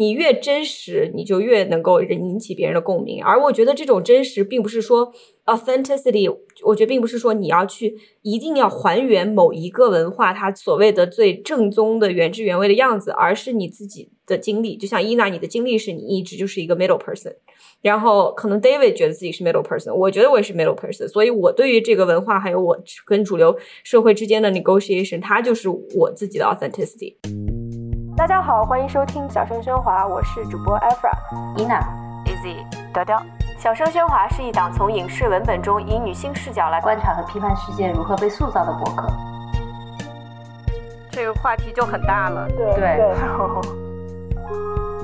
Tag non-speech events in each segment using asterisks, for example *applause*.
你越真实，你就越能够引起别人的共鸣。而我觉得这种真实，并不是说 authenticity，我觉得并不是说你要去一定要还原某一个文化它所谓的最正宗的原汁原味的样子，而是你自己的经历。就像伊娜，你的经历是你一直就是一个 middle person，然后可能 David 觉得自己是 middle person，我觉得我也是 middle person，所以我对于这个文化还有我跟主流社会之间的 negotiation，它就是我自己的 authenticity。大家好，欢迎收听小声喧哗，我是主播 Efra、Ina、Easy、雕雕。小声喧哗是一档从影视文本中以女性视角来观察和批判世界如何被塑造的博客。这个话题就很大了，对对。*laughs*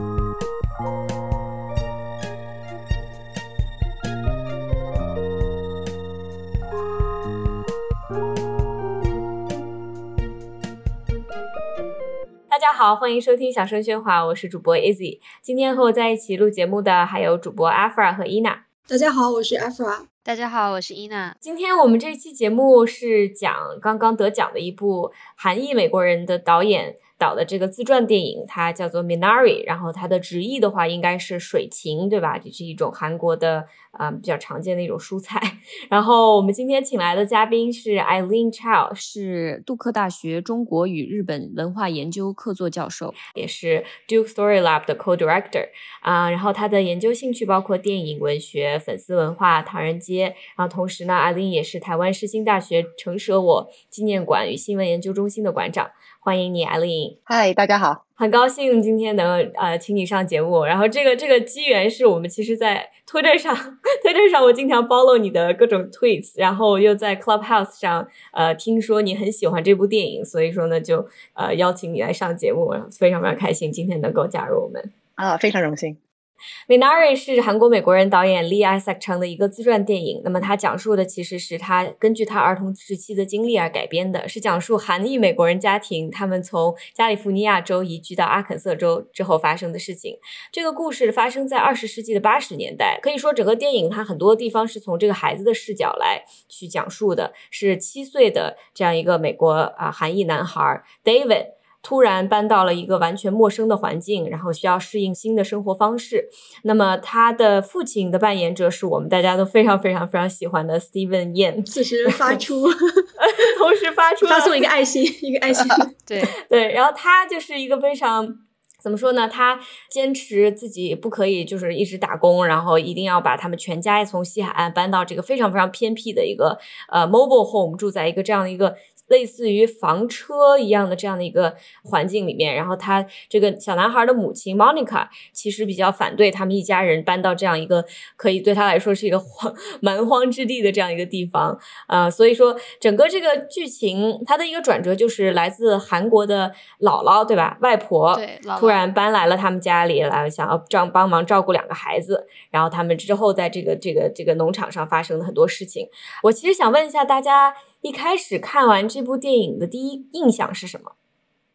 大家好，欢迎收听小声喧哗，我是主播 Easy。今天和我在一起录节目的还有主播 Afra 和伊娜。大家好，我是 Afra。大家好，我是 Ina。今天我们这期节目是讲刚刚得奖的一部韩裔美国人的导演。导的这个自传电影，它叫做《Minari》，然后它的直译的话应该是水芹，对吧？这是一种韩国的啊比较常见的一种蔬菜。然后我们今天请来的嘉宾是 Eileen Chow，是杜克大学中国与日本文化研究客座教授，也是 Duke Story Lab 的 Co-Director 啊。然后他的研究兴趣包括电影、文学、粉丝文化、唐人街。然后同时呢，Eileen 也是台湾世新大学成舍我纪念馆与新闻研究中心的馆长。欢迎你，艾丽。嗨，大家好，很高兴今天能呃请你上节目。然后这个这个机缘是我们其实，在推特上，*laughs* 推特上我经常 follow 你的各种 tweets，然后又在 Clubhouse 上呃听说你很喜欢这部电影，所以说呢就呃邀请你来上节目，非常非常开心今天能够加入我们啊，非常荣幸。*laughs* Minari 是韩国美国人导演 Lee Isaac 成的一个自传电影。那么，他讲述的其实是他根据他儿童时期的经历而改编的，是讲述韩裔美国人家庭他们从加利福尼亚州移居到阿肯色州之后发生的事情。这个故事发生在二十世纪的八十年代，可以说整个电影它很多地方是从这个孩子的视角来去讲述的，是七岁的这样一个美国啊韩裔男孩 David。突然搬到了一个完全陌生的环境，然后需要适应新的生活方式。那么他的父亲的扮演者是我们大家都非常非常非常喜欢的 Steven Yeun。此时发出，*laughs* 同时发出发送一个爱心，一个爱心。*laughs* 对 *laughs* 对，然后他就是一个非常怎么说呢？他坚持自己不可以就是一直打工，然后一定要把他们全家从西海岸搬到这个非常非常偏僻的一个呃 mobile home，住在一个这样的一个。类似于房车一样的这样的一个环境里面，然后他这个小男孩的母亲 Monica 其实比较反对他们一家人搬到这样一个可以对他来说是一个荒蛮荒之地的这样一个地方啊，所以说整个这个剧情它的一个转折就是来自韩国的姥姥对吧，外婆对突然搬来了他们家里来，想要照帮忙照顾两个孩子，然后他们之后在这个这个这个农场上发生的很多事情。我其实想问一下大家。一开始看完这部电影的第一印象是什么？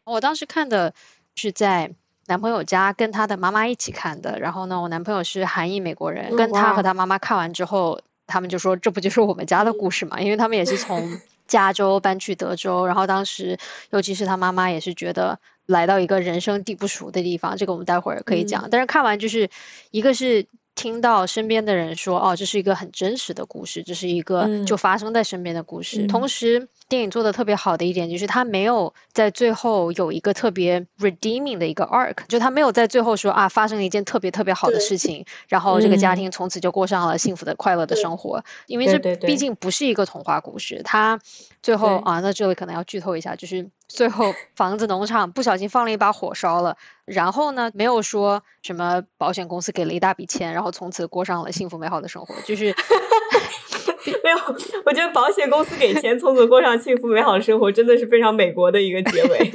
我当时看的是在男朋友家跟他的妈妈一起看的。然后呢，我男朋友是韩裔美国人，跟他和他妈妈看完之后，他们就说这不就是我们家的故事嘛？因为他们也是从 *laughs* 加州搬去德州，然后当时尤其是他妈妈也是觉得来到一个人生地不熟的地方。这个我们待会儿可以讲。但是看完就是一个是。听到身边的人说，哦，这是一个很真实的故事，这是一个就发生在身边的故事。同时，电影做的特别好的一点就是，他没有在最后有一个特别 redeeming 的一个 arc，就他没有在最后说啊，发生了一件特别特别好的事情，然后这个家庭从此就过上了幸福的快乐的生活。因为这毕竟不是一个童话故事，他最后啊，那这里可能要剧透一下，就是最后房子农场不小心放了一把火烧了。然后呢，没有说什么保险公司给了一大笔钱，然后从此过上了幸福美好的生活，就是 *laughs* *laughs* 没有。我觉得保险公司给钱，从此过上幸福美好的生活，真的是非常美国的一个结尾。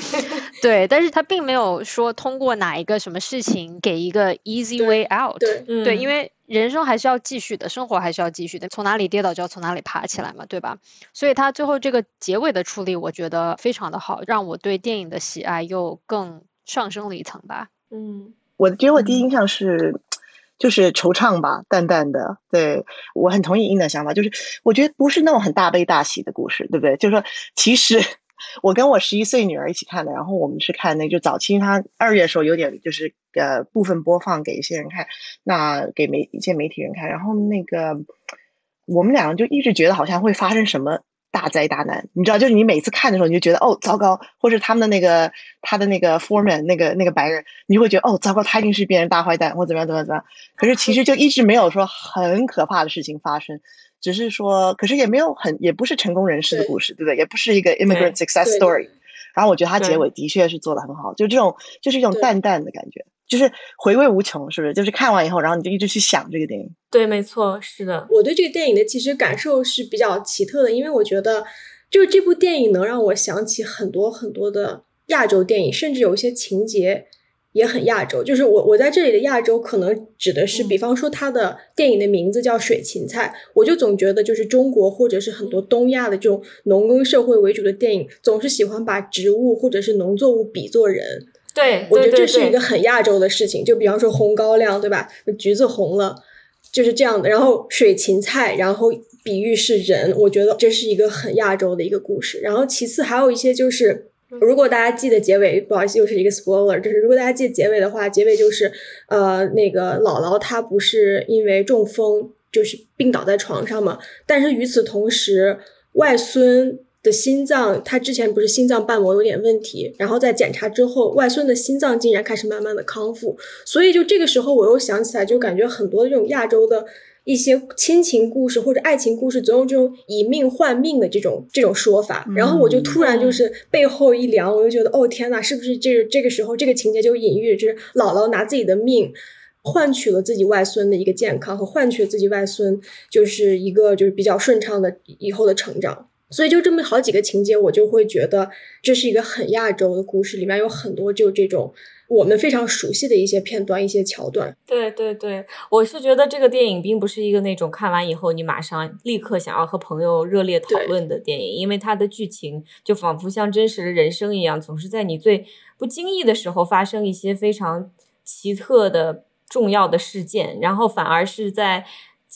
*laughs* 对，但是他并没有说通过哪一个什么事情给一个 easy way out。对，对，因为人生还是要继续的，生活还是要继续的，从哪里跌倒就要从哪里爬起来嘛，对吧？所以他最后这个结尾的处理，我觉得非常的好，让我对电影的喜爱又更。上升了一层吧，嗯，我觉得我第一印象是，就是惆怅吧，淡淡的。对我很同意英的想法，就是我觉得不是那种很大悲大喜的故事，对不对？就是说，其实 *laughs* 我跟我十一岁女儿一起看的，然后我们是看那就早期她二月的时候有点就是呃部分播放给一些人看，那给媒一些媒体人看，然后那个我们两个就一直觉得好像会发生什么大灾大难，你知道，就是你每次看的时候你就觉得哦糟糕，或者他们的那个他的那个 foreman 那个那个白人，你就会觉得哦糟糕，他一定是变成大坏蛋或怎么样怎么样怎么样，可是其实就一直没有说很可怕的事情发生。只是说，可是也没有很，也不是成功人士的故事，对不对？也不是一个 immigrant success story。然后我觉得他结尾的确是做的很好，就这种就是一种淡淡的感觉，就是回味无穷，是不是？就是看完以后，然后你就一直去想这个电影。对，没错，是的。我对这个电影的其实感受是比较奇特的，因为我觉得就是这部电影能让我想起很多很多的亚洲电影，甚至有一些情节。也很亚洲，就是我我在这里的亚洲，可能指的是，比方说它的电影的名字叫《水芹菜》，我就总觉得就是中国或者是很多东亚的这种农耕社会为主的电影，总是喜欢把植物或者是农作物比作人。对，我觉得这是一个很亚洲的事情。就比方说红高粱，对吧？橘子红了，就是这样的。然后水芹菜，然后比喻是人，我觉得这是一个很亚洲的一个故事。然后其次还有一些就是。如果大家记得结尾，不好意思，又是一个 spoiler。就是如果大家记得结尾的话，结尾就是，呃，那个姥姥她不是因为中风就是病倒在床上嘛？但是与此同时，外孙的心脏，他之前不是心脏瓣膜有点问题，然后在检查之后，外孙的心脏竟然开始慢慢的康复。所以就这个时候，我又想起来，就感觉很多这种亚洲的。一些亲情故事或者爱情故事，总有这种以命换命的这种这种说法。然后我就突然就是背后一凉，我就觉得哦天呐，是不是这个这个时候这个情节就隐喻，就是姥姥拿自己的命换取了自己外孙的一个健康，和换取了自己外孙就是一个就是比较顺畅的以后的成长。所以就这么好几个情节，我就会觉得这是一个很亚洲的故事，里面有很多就这种我们非常熟悉的一些片段、一些桥段。对对对，我是觉得这个电影并不是一个那种看完以后你马上立刻想要和朋友热烈讨论的电影，因为它的剧情就仿佛像真实的人生一样，总是在你最不经意的时候发生一些非常奇特的重要的事件，然后反而是在。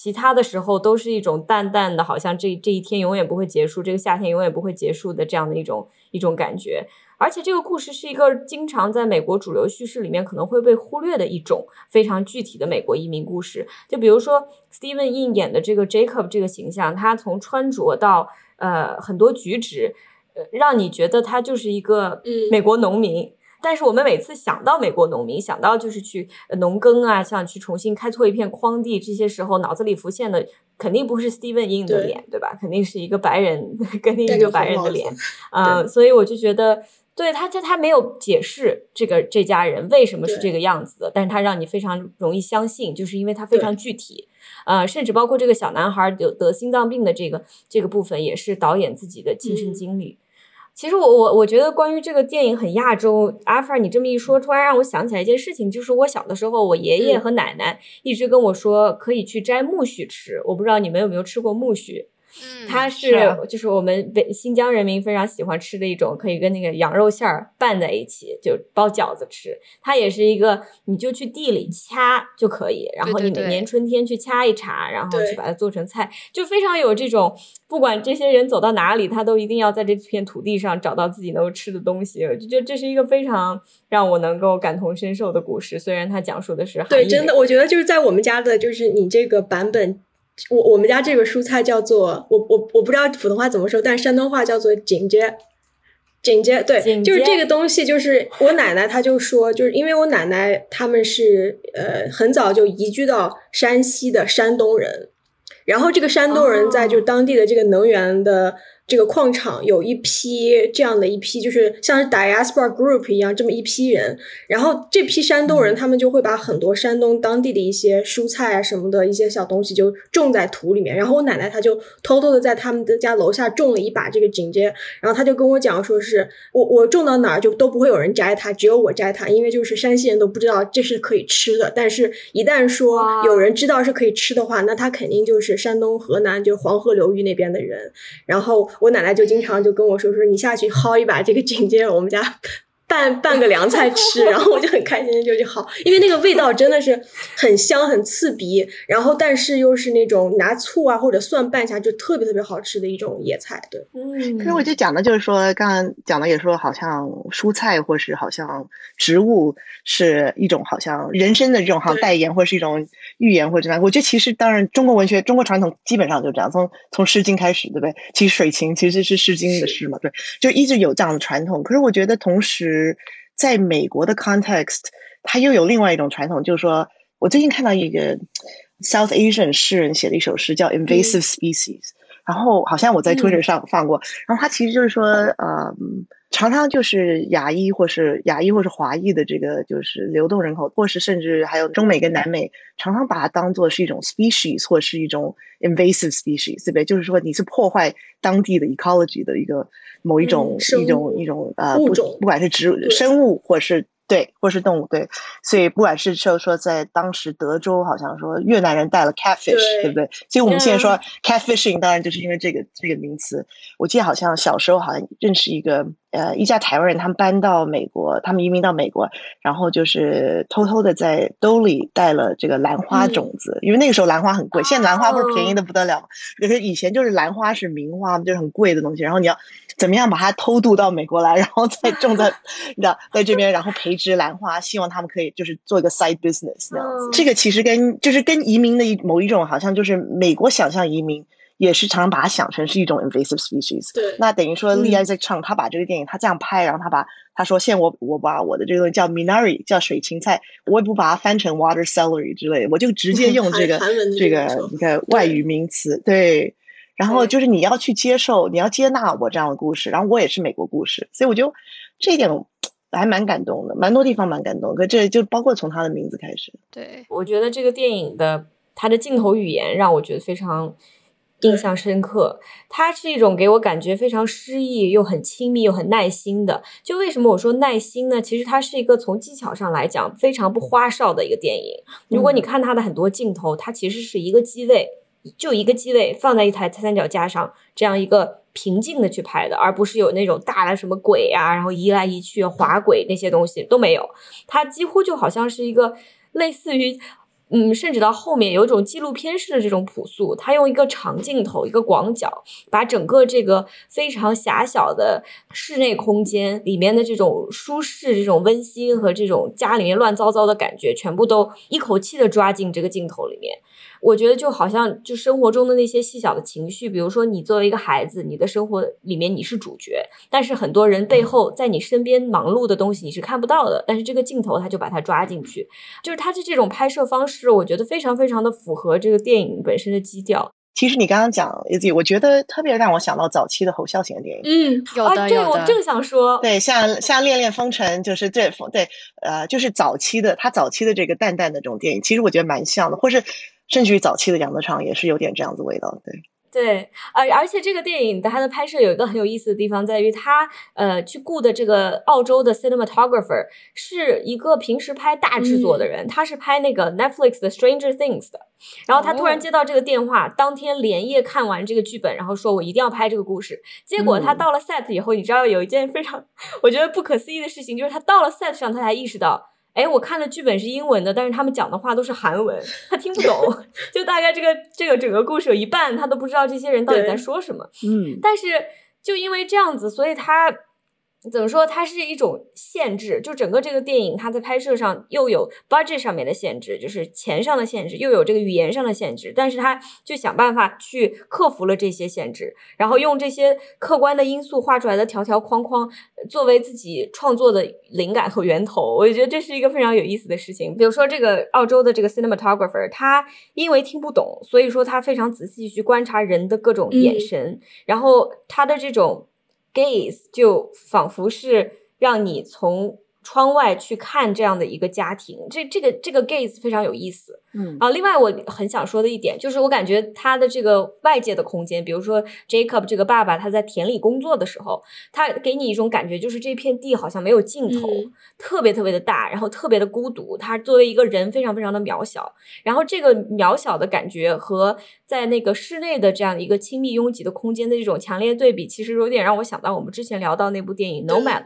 其他的时候都是一种淡淡的，好像这这一天永远不会结束，这个夏天永远不会结束的这样的一种一种感觉。而且这个故事是一个经常在美国主流叙事里面可能会被忽略的一种非常具体的美国移民故事。就比如说 Steven Yeun 演的这个 Jacob 这个形象，他从穿着到呃很多举止，呃让你觉得他就是一个美国农民。但是我们每次想到美国农民，想到就是去农耕啊，像去重新开拓一片荒地，这些时候脑子里浮现的肯定不是 Steven Yeun 的脸，对吧？肯定是一个白人，*laughs* 肯定一个白人的脸，*laughs* 嗯，所以我就觉得，对他他他没有解释这个这家人为什么是这个样子的，但是他让你非常容易相信，就是因为他非常具体，呃，甚至包括这个小男孩得得心脏病的这个这个部分，也是导演自己的亲身经历。其实我我我觉得关于这个电影很亚洲，阿凡你这么一说，突然让我想起来一件事情，就是我小的时候，我爷爷和奶奶一直跟我说可以去摘苜蓿吃，我不知道你们有没有吃过苜蓿。它是就是我们北新疆人民非常喜欢吃的一种，可以跟那个羊肉馅儿拌在一起，就包饺子吃。它也是一个，你就去地里掐就可以，然后你每年春天去掐一茬，然后去把它做成菜，就非常有这种，不管这些人走到哪里，他都一定要在这片土地上找到自己能够吃的东西。我就觉得这是一个非常让我能够感同身受的故事，虽然它讲述的是对，真的，我觉得就是在我们家的，就是你这个版本。我我们家这个蔬菜叫做我我我不知道普通话怎么说，但是山东话叫做锦街，锦街对，就是这个东西，就是我奶奶她就说，就是因为我奶奶他们是呃很早就移居到山西的山东人，然后这个山东人在就当地的这个能源的。这个矿场有一批这样的一批，就是像是 diaspora group 一样这么一批人，然后这批山东人他们就会把很多山东当地的一些蔬菜啊什么的一些小东西就种在土里面，然后我奶奶她就偷偷的在他们的家楼下种了一把这个锦街，然后她就跟我讲说是我我种到哪儿就都不会有人摘它，只有我摘它，因为就是山西人都不知道这是可以吃的，但是一旦说有人知道是可以吃的话，那他肯定就是山东河南就黄河流域那边的人，然后。我奶奶就经常就跟我说说，你下去薅一把这个锦街，我们家拌拌个凉菜吃，然后我就很开心，就去薅，因为那个味道真的是很香很刺鼻，然后但是又是那种拿醋啊或者蒜拌一下就特别特别好吃的一种野菜，对。嗯，可是我就讲的就是说，刚刚讲的也说，好像蔬菜或是好像植物是一种好像人参的这种好像代言，或是一种预言或者怎么样。我觉得其实当然中国文学、中国传统基本上就这样，从从《诗经》开始，对不对？其实水情其实是《诗经》的诗嘛，对，就一直有这样的传统。可是我觉得同时在美国的 context，它又有另外一种传统，就是说我最近看到一个 South Asian 诗人写的一首诗叫《Invasive Species》。然后好像我在 Twitter 上放过，然后他其实就是说，呃，常常就是亚裔或是亚裔或是华裔的这个就是流动人口，或是甚至还有中美跟南美，常常把它当做是一种 species 或是一种 invasive species，对不对？就是说你是破坏当地的 ecology 的一个某一种、嗯一种一种呃不物种不管是植物生物或是。对，或是动物，对，所以不管是说说在当时德州，好像说越南人带了 catfish，对对不对？所以我们现在说嗯 catfishing，当然就是因为这个这个名词。我记得好像小时候好像认识一个呃一家台湾人，他们搬到美国，他们移民到美国，然后就是偷偷的在兜里带了这个兰花嗯种子，因为那个时候兰花很贵，现在兰花不是便宜哦的不得了吗？可是以前就是兰花是名花嘛，就是很贵的东西，然后你要怎么样把它偷渡到美国来，然后再种在 *laughs* 你知道在这边，然后培植兰花，希望他们可以就是做一个 side business 那样子。嗯这个其实跟就是跟移民的一某一种好像就是美国想象移民。也是常常把它想成是一种 invasive species，对。那等于说嗯。Lee Isaac Chung 他把这个电影他这样拍，然后他把他说现在我我把我的这个东西叫 minari 叫水芹菜，我也不把它翻成 water celery 之类的，我就直接用 *laughs* 这个这这个说个一个外语名词，对。然后就是你要去接受，你要接纳我这样的故事，然后我也是美国故事，所以我就这一点 *tsk* 还蛮感动的，蛮多地方蛮感动。可这就包括从他的名字开始，对，我觉得这个电影的他的镜头语言让我觉得非常印象深刻。它是一种给我感觉非常诗意又很亲密又很耐心的。就为什么我说耐心呢？其实它是一个从技巧上来讲非常不花哨的一个电影。如果你看它的很多镜头，它其实是一个机位，就一个机位放在一台三脚架上，这样一个平静的去拍的，而不是有那种大的什么轨啊，然后移来移去滑轨那些东西都没有。它几乎就好像是一个类似于。嗯，甚至到后面有一种纪录片式的这种朴素，他用一个长镜头、一个广角，把整个这个非常狭小的室内空间里面的这种舒适、这种温馨和这种家里面乱糟糟的感觉，全部都一口气的抓进这个镜头里面。我觉得就好像就生活中的那些细小的情绪，比如说你作为一个孩子，你的生活里面你是主角，但是很多人背后在你身边忙碌的东西你是看不到的，但是这个镜头他就把它抓进去，就是他的这种拍摄方式，我觉得非常非常的符合这个电影本身的基调。其实你刚刚讲，我觉得特别让我想到早期的侯孝贤的电影。嗯，有啊，对的有的我正想说，对，像像《恋恋风尘》，就是这对呃，就是早期的他早期的这个淡淡的这种电影，其实我觉得蛮像的，或是甚至于早期的杨德昌也是有点这样子味道。对，对，而而且这个电影它的拍摄有一个很有意思的地方，在于他呃去雇的这个澳洲的 cinematographer 是一个平时拍大制作的人，他是拍那个 Netflix 的 Stranger Things 的，然后他突然哦接到这个电话，当天连夜看完这个剧本，然后说我一定要拍这个故事。结果他嗯到了 set 以后，你知道有一件非常 *laughs* 我觉得不可思议的事情，就是他到了 set 上，他才意识到。哎，我看的剧本是英文的，但是他们讲的话都是韩文，他听不懂。*laughs* 就大概这个这个整个故事有一半，他都不知道这些人到底在说什么。嗯，但是就因为这样子，所以它怎么说？它是一种限制，就整个这个电影，它在拍摄上又有 budget 上面的限制，就是钱上的限制，又有这个语言上的限制。但是他就想办法去克服了这些限制，然后用这些客观的因素画出来的条条框框，呃作为自己创作的灵感和源头。我觉得这是一个非常有意思的事情。比如说，这个澳洲的这个 cinematographer，他因为听不懂，所以说他非常仔细去观察人的各种眼嗯神，然后他的这种 gaze 就仿佛是让你从窗外去看这样的一个家庭，这这个这个 gaze 非常有意思。嗯啊，另外我很想说的一点就是，我感觉他的这个外界的空间，比如说 Jacob 这个爸爸他在田里工作的时候，他给你一种感觉，就是这片地好像没有尽头，嗯特别特别的大，然后特别的孤独。他作为一个人非常非常的渺小，然后这个渺小的感觉和在那个室内的这样一个亲密拥挤的空间的这种强烈对比，其实有点让我想到我们之前聊到那部电影《Nomadland》。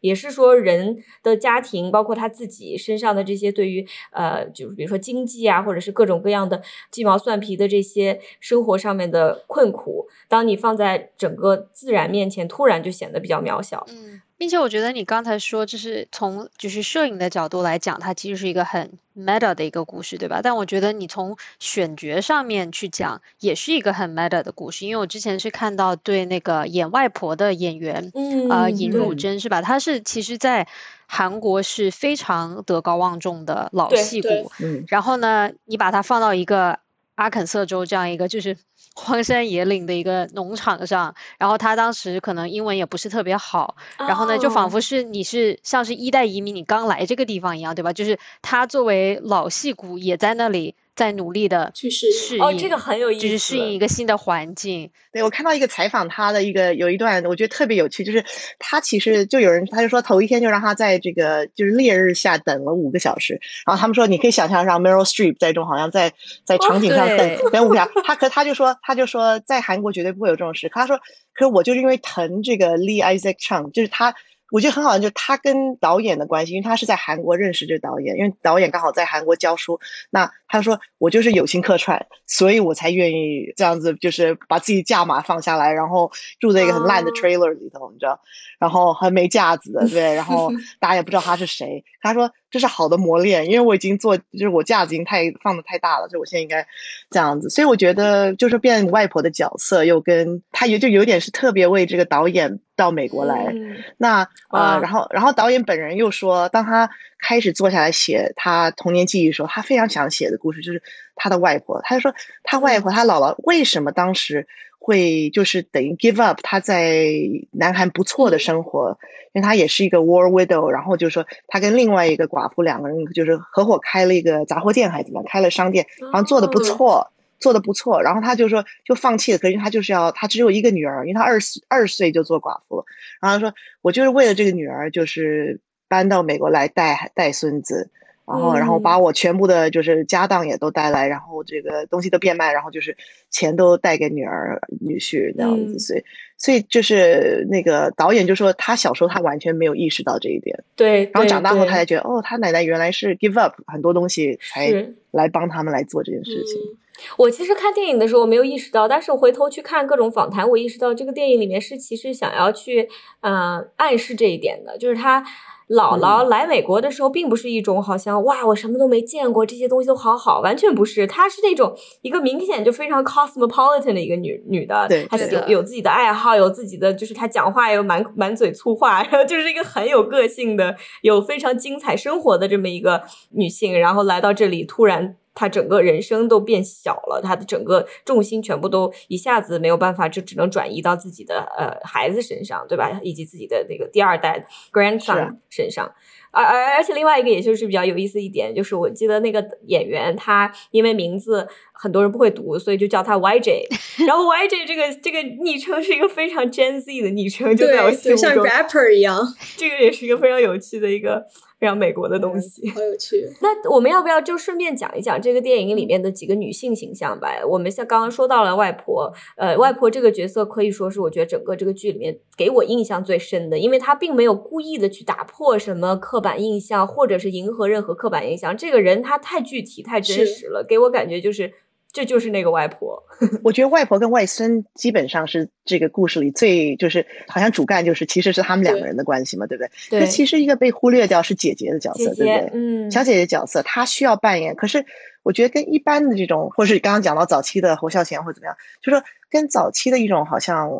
也是说人的家庭，包括他自己身上的这些对于呃，就是比如说经济啊，或者是各种各样的鸡毛蒜皮的这些生活上面的困苦，当你放在整个自然面前，突然就显得比较渺小。嗯。并且我觉得你刚才说，就是从就是摄影的角度来讲，它其实是一个很 meta 的一个故事，对吧？但我觉得你从选角上面去讲，也是一个很 meta 的故事。因为我之前是看到对那个演外婆的演员，呃，尹汝贞是吧？她是其实在韩国是非常德高望重的老戏骨。嗯。然后呢，你把它放到一个阿肯色州这样一个就是。*laughs* 荒山野岭的一个农场上，然后他当时可能英文也不是特别好，然后呢，就仿佛是你是像是一代移民，你刚来这个地方一样，对吧？就是他作为老戏骨也在那里。在努力的去适应哦，这个很有意思，就是适应一个新的环境。对我看到一个采访他的一个有一段，我觉得特别有趣，就是他其实就有人他就说头一天就让他在这个就是烈日下等了五个小时，然后他们说你可以想象让 Meryl Streep 在这种好像在在场景上等等五小时，他可他就说他就说在韩国绝对不会有这种事，他说可是我就是因为疼这个 Lee Isaac Chung，就是他。我觉得很好，就是他跟导演的关系，因为他是在韩国认识这导演，因为导演刚好在韩国教书。那他说我就是友情客串，所以我才愿意这样子，就是把自己价码放下来，然后住在一个很烂的 trailer 里头，你知道，然后很没架子的，对，然后 *laughs* 大家也不知道他是谁。他说这是好的磨练，因为我已经做，就是我架子已经太放的太大了，所以我现在应该这样子。所以我觉得就是变外婆的角色，又跟他也就有点是特别为这个导演。到美国来，那呃，然后然后导演本人又说，当他开始坐下来写他童年记忆的时候，他非常想写的故事就是他的外婆。他就说，他外婆他姥姥为什么当时会就是等于 give up 他在南韩不错的生活，因为他也是一个 war widow，然后就是说他跟另外一个寡妇两个人就是合伙开了一个杂货店还是怎么，开了商店，好像做的不错。做的不错，然后他就说就放弃了，可是他就是要他只有一个女儿，因为他二十二岁就做寡妇了，然后他说我就是为了这个女儿，就是搬到美国来带带孙子，然后然后把我全部的就是家当也都带来，然后这个东西都变卖，然后就是钱都带给女儿女婿那样子，所以所以就是那个导演就说他小时候他完全没有意识到这一点，对，然后长大后他才觉得哦，他奶奶原来是 give up 很多东西才来帮他们来做这件事情。我其实看电影的时候我没有意识到，但是我回头去看各种访谈，我意识到这个电影里面是其实想要去，嗯，暗示这一点的，就是他姥姥来美国的时候，并不是一种好像哇，我什么都没见过，这些东西都好好，完全不是，她是那种一个明显就非常 cosmopolitan 的一个女女的，她有有自己的爱好，有自己的，就是她讲话又满满嘴粗话，然后就是一个很有个性的，有非常精彩生活的这么一个女性，然后来到这里突然。他整个人生都变小了，他的整个重心全部都一下子没有办法，就只能转移到自己的呃孩子身上，对吧？以及自己的那个第二代 grandson 身上。而而而且另外一个，也就是比较有意思一点，就是我记得那个演员，他因为名字很多人不会读，所以就叫他 *laughs* YJ。然后 YJ 这个这个昵称是一个非常 Gen Z 的昵称，就在我心中像 rapper 一样。这个也是一个非常有趣的一个。非常美国的东西，好有趣。那我们要不要就顺便讲一讲这个电影里面的几个女性形象吧？我们像刚刚说到了外婆，呃，外婆这个角色可以说是我觉得整个这个剧里面给我印象最深的，因为她并没有故意的去打破什么刻板印象，或者是迎合任何刻板印象。这个人她太具体、太真实了，给我感觉就是。这就是那个外婆，*laughs* 我觉得外婆跟外孙基本上是这个故事里最就是好像主干就是其实是他们两个人的关系嘛，对不对？对。其实一个被忽略掉是姐姐的角色，对不对？嗯。小姐姐角色她需要扮演，可是我觉得跟一般的这种，或是刚刚讲到早期的侯孝贤或怎么样，就说跟早期的一种好像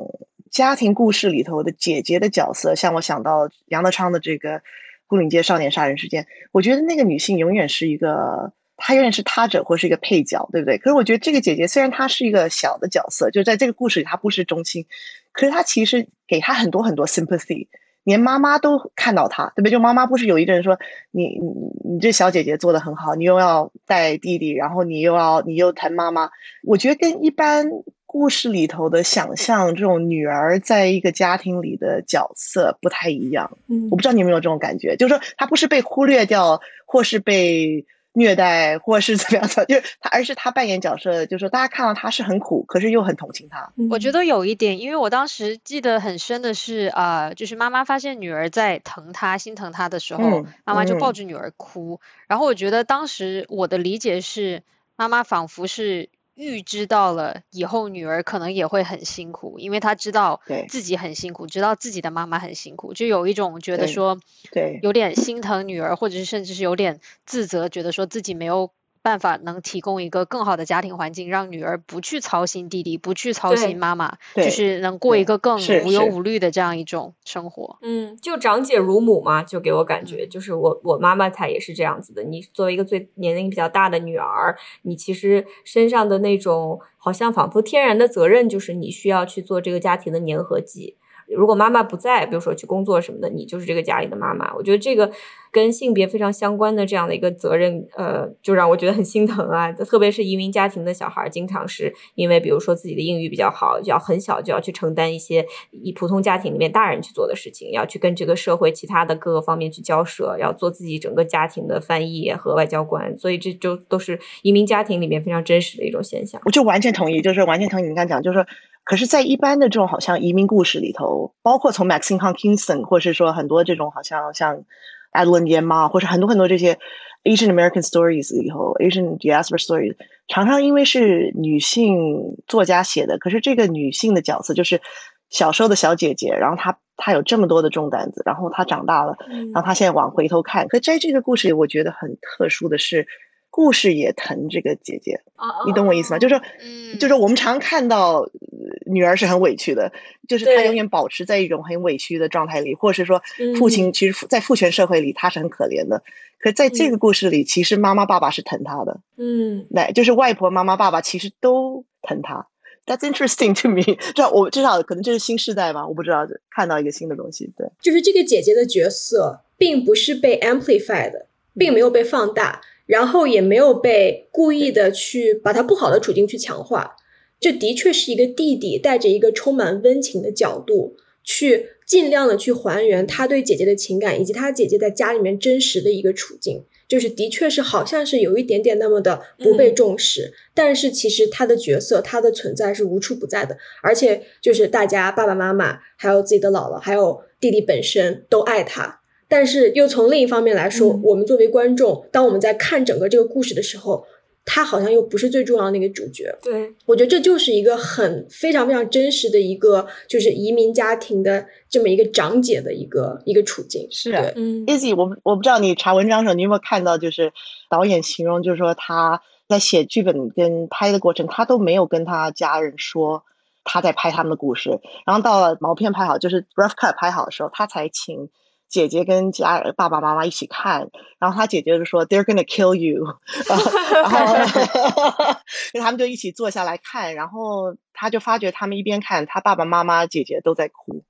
家庭故事里头的姐姐的角色，像我想到杨德昌的这个《牯岭街少年杀人事件》，我觉得那个女性永远是一个。她永远是他者或是一个配角，对不对？可是我觉得这个姐姐虽然她是一个小的角色，就在这个故事里她不是中心，可是她其实给她很多很多 sympathy，连妈妈都看到她，对不对？就妈妈不是有一个人说你你你这小姐姐做的很好，你又要带弟弟，然后你又要你又疼妈妈。我觉得跟一般故事里头的想象，这种女儿在一个家庭里的角色不太一样。嗯，我不知道你有没有这种感觉，就是说她不是被忽略掉，或是被。虐待或是怎么样的，*laughs* 就是他，而是他扮演角色，就是说大家看到他是很苦，可是又很同情他。我觉得有一点，因为我当时记得很深的是，呃，就是妈妈发现女儿在疼她、心疼她的时候，妈妈就抱着女儿哭。然后我觉得当时我的理解是，妈妈仿佛是。预知到了以后女儿可能也会很辛苦，因为她知道自己很辛苦，知道自己的妈妈很辛苦，就有一种觉得说，对，有点心疼女儿，或者是甚至是有点自责，觉得说自己没有。办法能提供一个更好的家庭环境，让女儿不去操心弟弟，不去操心妈妈，就是能过一个更无忧无虑的这样一种生活。嗯，就长姐如母嘛，就给我感觉，就是我我妈妈她也是这样子的。你作为一个最年龄比较大的女儿，你其实身上的那种好像仿佛天然的责任，就是你需要去做这个家庭的粘合剂。如果妈妈不在，比如说去工作什么的，你就是这个家里的妈妈。我觉得这个跟性别非常相关的这样的一个责任，呃，就让我觉得很心疼啊。特别是移民家庭的小孩，经常是因为比如说自己的英语比较好，要很小就要去承担一些以普通家庭里面大人去做的事情，要去跟这个社会其他的各个方面去交涉，要做自己整个家庭的翻译和外交官。所以这就都是移民家庭里面非常真实的一种现象。我就完全同意，就是完全同意你刚讲，就是。可是，在一般的这种好像移民故事里头，包括从 Maxine Kingston，或是说很多这种好像像 Adeline y a m a 或者很多很多这些 Asian American stories 以后 Asian diaspora stories，常常因为是女性作家写的，可是这个女性的角色就是小时候的小姐姐，然后她她有这么多的重担子，然后她长大了，然后她现在往回头看，可在这个故事里，我觉得很特殊的是。故事也疼这个姐姐，你懂我意思吗？就是说，就是我们常看到女儿是很委屈的，就是她永远保持在一种很委屈的状态里，或者是说，父亲其实，在父权社会里他是很可怜的，可在这个故事里，其实妈妈爸爸是疼她的，嗯，对，就是外婆、妈妈、爸爸其实都疼她。That's interesting to me。*laughs* 这我至少可能这是新时代吧，我不知道看到一个新的东西。对，就是这个姐姐的角色并不是被 amplified，并没有被放大。然后也没有被故意的去把他不好的处境去强化，这的确是一个弟弟带着一个充满温情的角度，去尽量的去还原他对姐姐的情感，以及他姐姐在家里面真实的一个处境，就是的确是好像是有一点点那么的不被重视，但是其实他的角色他的存在是无处不在的，而且就是大家爸爸妈妈还有自己的姥姥还有弟弟本身都爱他。但是又从另一方面来说，我们作为观众，当我们在看整个这个故事的时候，他好像又不是最重要的那个主角。对我觉得这就是一个很非常非常真实的一个，就是移民家庭的这么一个长姐的一个一个处境。是啊，嗯，Easy，我我不知道你查文章的时候，你有没有看到，就是导演形容，就是说他在写剧本跟拍的过程，他都没有跟他家人说他在拍他们的故事，然后到了毛片拍好，就是 rough cut 拍好的时候，他才请。姐姐跟家爸爸妈妈一起看，然后他姐姐就说 "They're gonna kill you"，*laughs* 然后，*laughs* 他们就一起坐下来看，然后他就发觉他们一边看，他爸爸妈妈姐姐都在哭，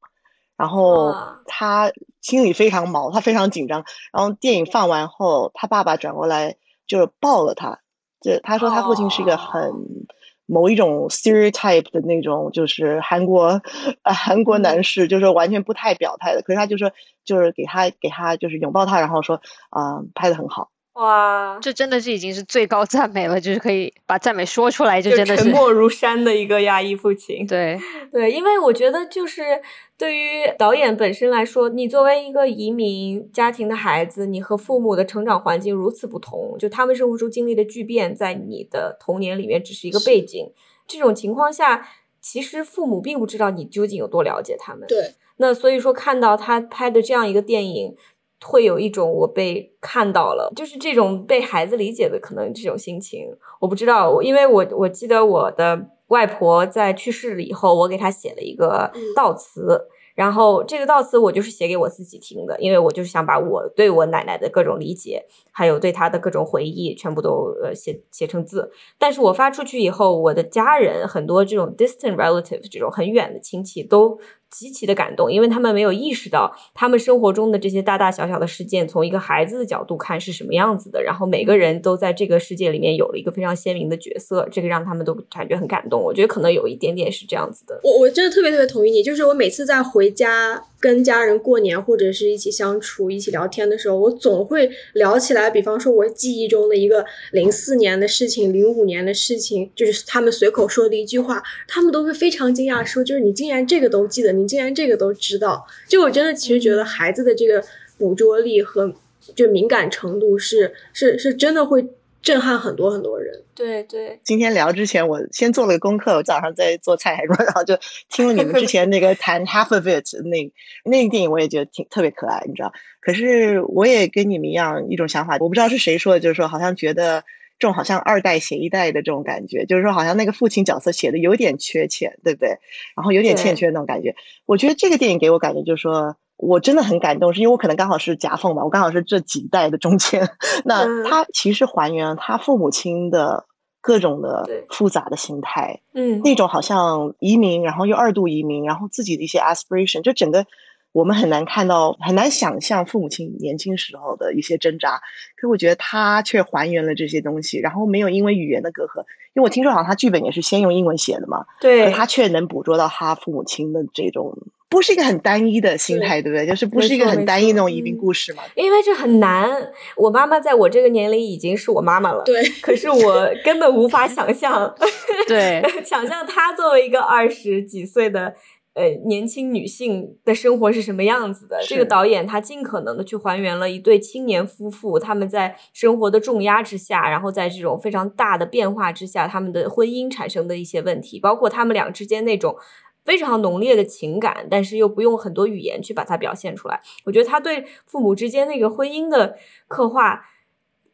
然后他心里非常毛，他非常紧张。然后电影放完后，他爸爸转过来就是抱了他，就他说他父亲是一个很。某一种 stereotype 的那种，就是韩国，呃，韩国男士，就是完全不太表态的。可是他就说，就是给他，给他，就是拥抱他，然后说，啊，拍的很好。哇，这真的是已经是最高赞美了，就是可以把赞美说出来，就真的是沉默如山的一个亚裔父亲。对 *laughs* 对，因为我觉得就是对于导演本身来说，你作为一个移民家庭的孩子，你和父母的成长环境如此不同，就他们生活中经历的巨变，在你的童年里面只是一个背景。这种情况下，其实父母并不知道你究竟有多了解他们。对，那所以说看到他拍的这样一个电影。会有一种我被看到了，就是这种被孩子理解的可能这种心情，我不知道，因为我我记得我的外婆在去世了以后，我给她写了一个悼词，然后这个悼词我就是写给我自己听的，因为我就是想把我对我奶奶的各种理解，还有对她的各种回忆，全部都呃写写成字。但是我发出去以后，我的家人很多这种 distant relatives 这种很远的亲戚都。极其的感动，因为他们没有意识到他们生活中的这些大大小小的事件，从一个孩子的角度看是什么样子的。然后每个人都在这个世界里面有了一个非常鲜明的角色，这个让他们都感觉很感动。我觉得可能有一点点是这样子的。我我真的特别特别同意你，就是我每次在回家跟家人过年或者是一起相处、一起聊天的时候，我总会聊起来，比方说我记忆中的一个零四年的事情、零五年的事情，就是他们随口说的一句话，他们都会非常惊讶，说就是你竟然这个都记得，你竟然这个都知道。就我真的其实觉得孩子的这个捕捉力和就敏感程度是是是真的会震撼很多很多人。对对，今天聊之前，我先做了个功课，我早上在做菜还说，然后 *laughs* 就听了你们之前那个谈 Half of It 那那个电影，我也觉得挺特别可爱，你知道。可是我也跟你们一样一种想法，我不知道是谁说的，就是说好像觉得这种好像二代写一代的这种感觉，就是说好像那个父亲角色写的有点缺钱，对不对？然后有点欠缺那种感觉。我觉得这个电影给我感觉就是说。我真的很感动，是因为我可能刚好是夹缝吧，我刚好是这几代的中间。*laughs* 那他其实还原了他父母亲的各种的复杂的心态，嗯，那种好像移民，然后又二度移民，然后自己的一些 aspiration，就整个我们很难看到，很难想象父母亲年轻时候的一些挣扎。可我觉得他却还原了这些东西，然后没有因为语言的隔阂，因为我听说好像他剧本也是先用英文写的嘛，对，他却能捕捉到他父母亲的这种。不是一个很单一的心态，对不对？就是不是一个很单一那种移民故事嘛？因为这很难。我妈妈在我这个年龄已经是我妈妈了，对。*laughs* 可是我根本无法想象，*laughs* 对，*laughs* 想象她作为一个二十几岁的呃年轻女性的生活是什么样子的。这个导演他尽可能的去还原了一对青年夫妇他们在生活的重压之下，然后在这种非常大的变化之下，他们的婚姻产生的一些问题，包括他们俩之间那种。非常浓烈的情感，但是又不用很多语言去把它表现出来。我觉得他对父母之间那个婚姻的刻画，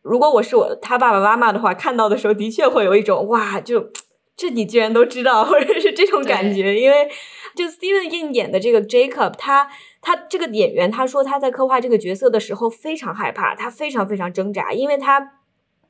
如果我是我他爸爸妈妈的话，看到的时候的确会有一种哇，就这你居然都知道，*laughs* 或者是这种感觉。因为就 Steven Yeun 演的这个 Jacob，他他这个演员他说他在刻画这个角色的时候非常害怕，他非常非常挣扎，因为他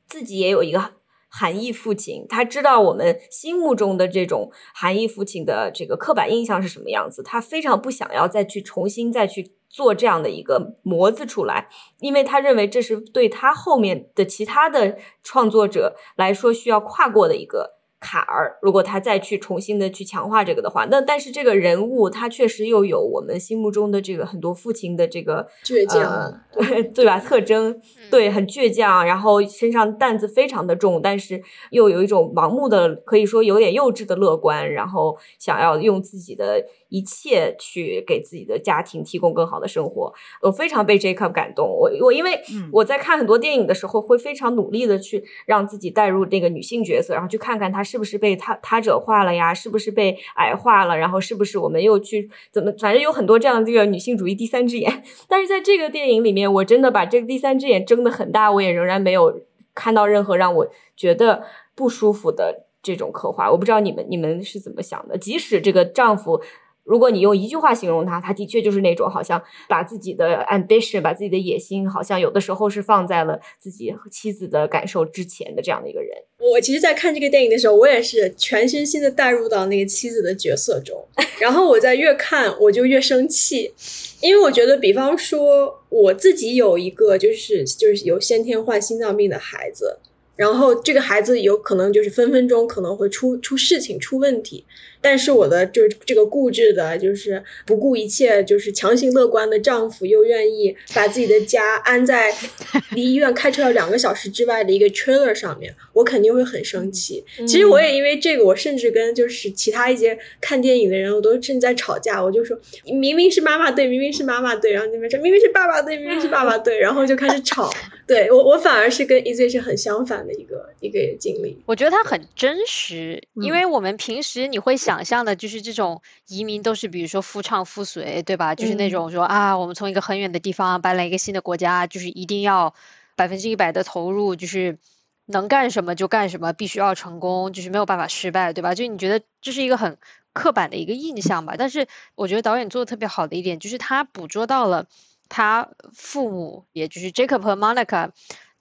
自己也有一个。韩义父亲，他知道我们心目中的这种韩义父亲的这个刻板印象是什么样子，他非常不想要再去重新再去做这样的一个模子出来，因为他认为这是对他后面的其他的创作者来说需要跨过的一个。坎儿，如果他再去重新的去强化这个的话，那但是这个人物他确实又有我们心目中的这个很多父亲的这个倔强，*laughs* 对吧？特征对，很倔强，然后身上担子非常的重，但是又有一种盲目的，可以说有点幼稚的乐观，然后想要用自己的。一切去给自己的家庭提供更好的生活，我非常被 Jacob 感动。我我因为我在看很多电影的时候，会非常努力的去让自己带入那个女性角色，然后去看看她是不是被他他者化了呀，是不是被矮化了，然后是不是我们又去怎么，反正有很多这样这个女性主义第三只眼。但是在这个电影里面，我真的把这个第三只眼睁得很大，我也仍然没有看到任何让我觉得不舒服的这种刻画。我不知道你们你们是怎么想的？即使这个丈夫。如果你用一句话形容他，他的确就是那种好像把自己的 ambition，把自己的野心，好像有的时候是放在了自己和妻子的感受之前的这样的一个人。我其实，在看这个电影的时候，我也是全身心的带入到那个妻子的角色中，*laughs* 然后我在越看我就越生气，因为我觉得，比方说我自己有一个就是就是有先天患心脏病的孩子，然后这个孩子有可能就是分分钟可能会出出事情出问题。但是我的就是这个固执的，就是不顾一切，就是强行乐观的丈夫，又愿意把自己的家安在离医院开车要两个小时之外的一个 trailer 上面，我肯定会很生气。其实我也因为这个，我甚至跟就是其他一些看电影的人，我都正在吵架。我就说，明明是妈妈对，明明是妈妈对，然后那边说明明是爸爸对，明明是爸爸对，然后就开始吵。对我，我反而是跟 Easy 是很相反的一个一个经历。我觉得他很真实，因为我们平时你会。想象的就是这种移民都是，比如说夫唱妇随，对吧？就是那种说啊，我们从一个很远的地方搬来一个新的国家，就是一定要百分之一百的投入，就是能干什么就干什么，必须要成功，就是没有办法失败，对吧？就你觉得这是一个很刻板的一个印象吧？但是我觉得导演做的特别好的一点，就是他捕捉到了他父母，也就是 Jacob 和 Monica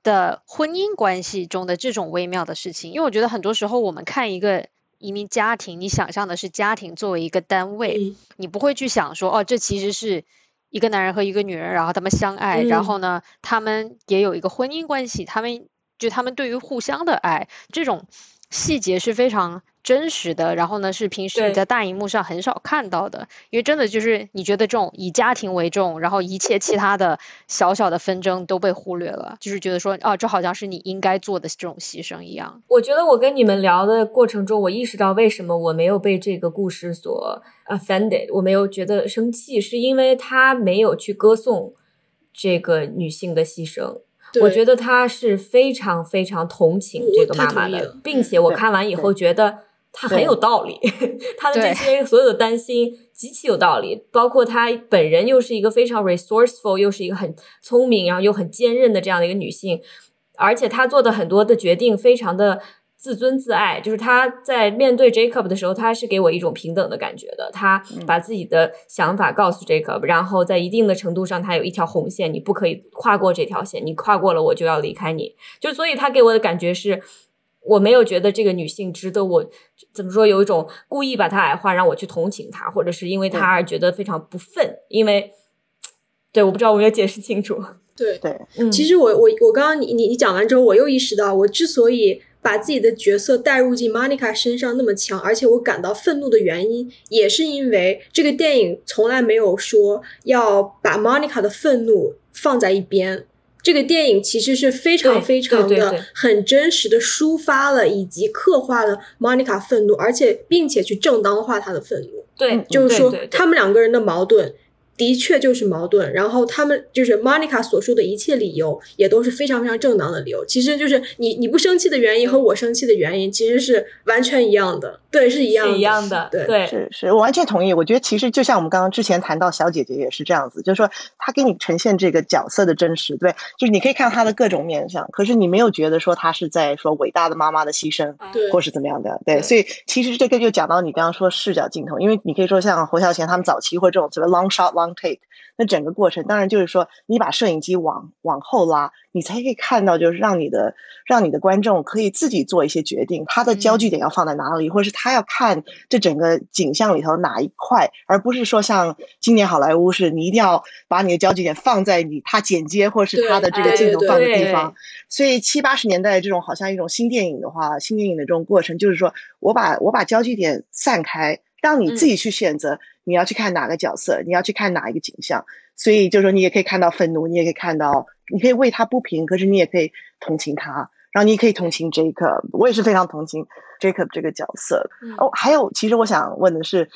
的婚姻关系中的这种微妙的事情。因为我觉得很多时候我们看一个。移民家庭，你想象的是家庭作为一个单位，你不会去想说，哦，这其实是一个男人和一个女人，然后他们相爱，然后呢，他们也有一个婚姻关系，他们就他们对于互相的爱，这种细节是非常真实的，然后呢是平时你在大荧幕上很少看到的，因为真的就是你觉得这种以家庭为重，然后一切其他的小小的纷争都被忽略了，就是觉得说啊，这好像是你应该做的这种牺牲一样。我觉得我跟你们聊的过程中，我意识到为什么我没有被这个故事所 offended，我没有觉得生气，是因为他没有去歌颂这个女性的牺牲。我觉得他是非常非常同情这个妈妈的，并且我看完以后觉得他很有道理，他的这些所有的担心极其有道理，包括他本人又是一个非常 resourceful，又是一个很聪明，然后又很坚韧的这样的一个女性，而且她做的很多的决定非常的。自尊自爱，就是他在面对 Jacob 的时候，他是给我一种平等的感觉的。他把自己的想法告诉 Jacob，然后在一定的程度上，他有一条红线，你不可以跨过这条线，你跨过了，我就要离开你。就所以，他给我的感觉是，我没有觉得这个女性值得我怎么说，有一种故意把她矮化，让我去同情她，或者是因为她而觉得非常不忿。因为，对，我不知道我没有解释清楚。对对，其实我我我刚刚你你你讲完之后，我又意识到，我之所以。把自己的角色带入进 Monica 身上那么强，而且我感到愤怒的原因，也是因为这个电影从来没有说要把 Monica 的愤怒放在一边。这个电影其实是非常非常的很真实的抒发了以及刻画了 Monica 愤怒，而且并且去正当化她的愤怒。对，就是说他们两个人的矛盾。的确就是矛盾，然后他们就是 Monica 所说的一切理由也都是非常非常正当的理由。其实就是你你不生气的原因和我生气的原因其实是完全一样的，对，是一样的，一样的，对，是是，我完全同意。我觉得其实就像我们刚刚之前谈到小姐姐也是这样子，就是说她给你呈现这个角色的真实，对，就是你可以看到她的各种面相，可是你没有觉得说她是在说伟大的妈妈的牺牲，对，或是怎么样的，对。所以其实这个就讲到你刚刚说视角镜头，因为你可以说像侯孝贤他们早期或这种什么 long shot long take。那整个过程，当然就是说，你把摄影机往往后拉，你才可以看到，就是让你的让你的观众可以自己做一些决定，他的焦距点要放在哪里，或者是他要看这整个景象里头哪一块，而不是说像今年好莱坞是，你一定要把你的焦距点放在你他剪接或者是他的这个镜头放的地方。所以七八十年代这种好像一种新电影的话，新电影的这种过程，就是说我把我把焦距点散开。让你自己去选择，你要去看哪个角色，你要去看哪一个景象。所以就是说，你也可以看到愤怒，你也可以看到，你可以为他不平，可是你也可以同情他。然后你也可以同情 Jacob，我也是非常同情 Jacob 这个角色。哦，还有，其实我想问的是。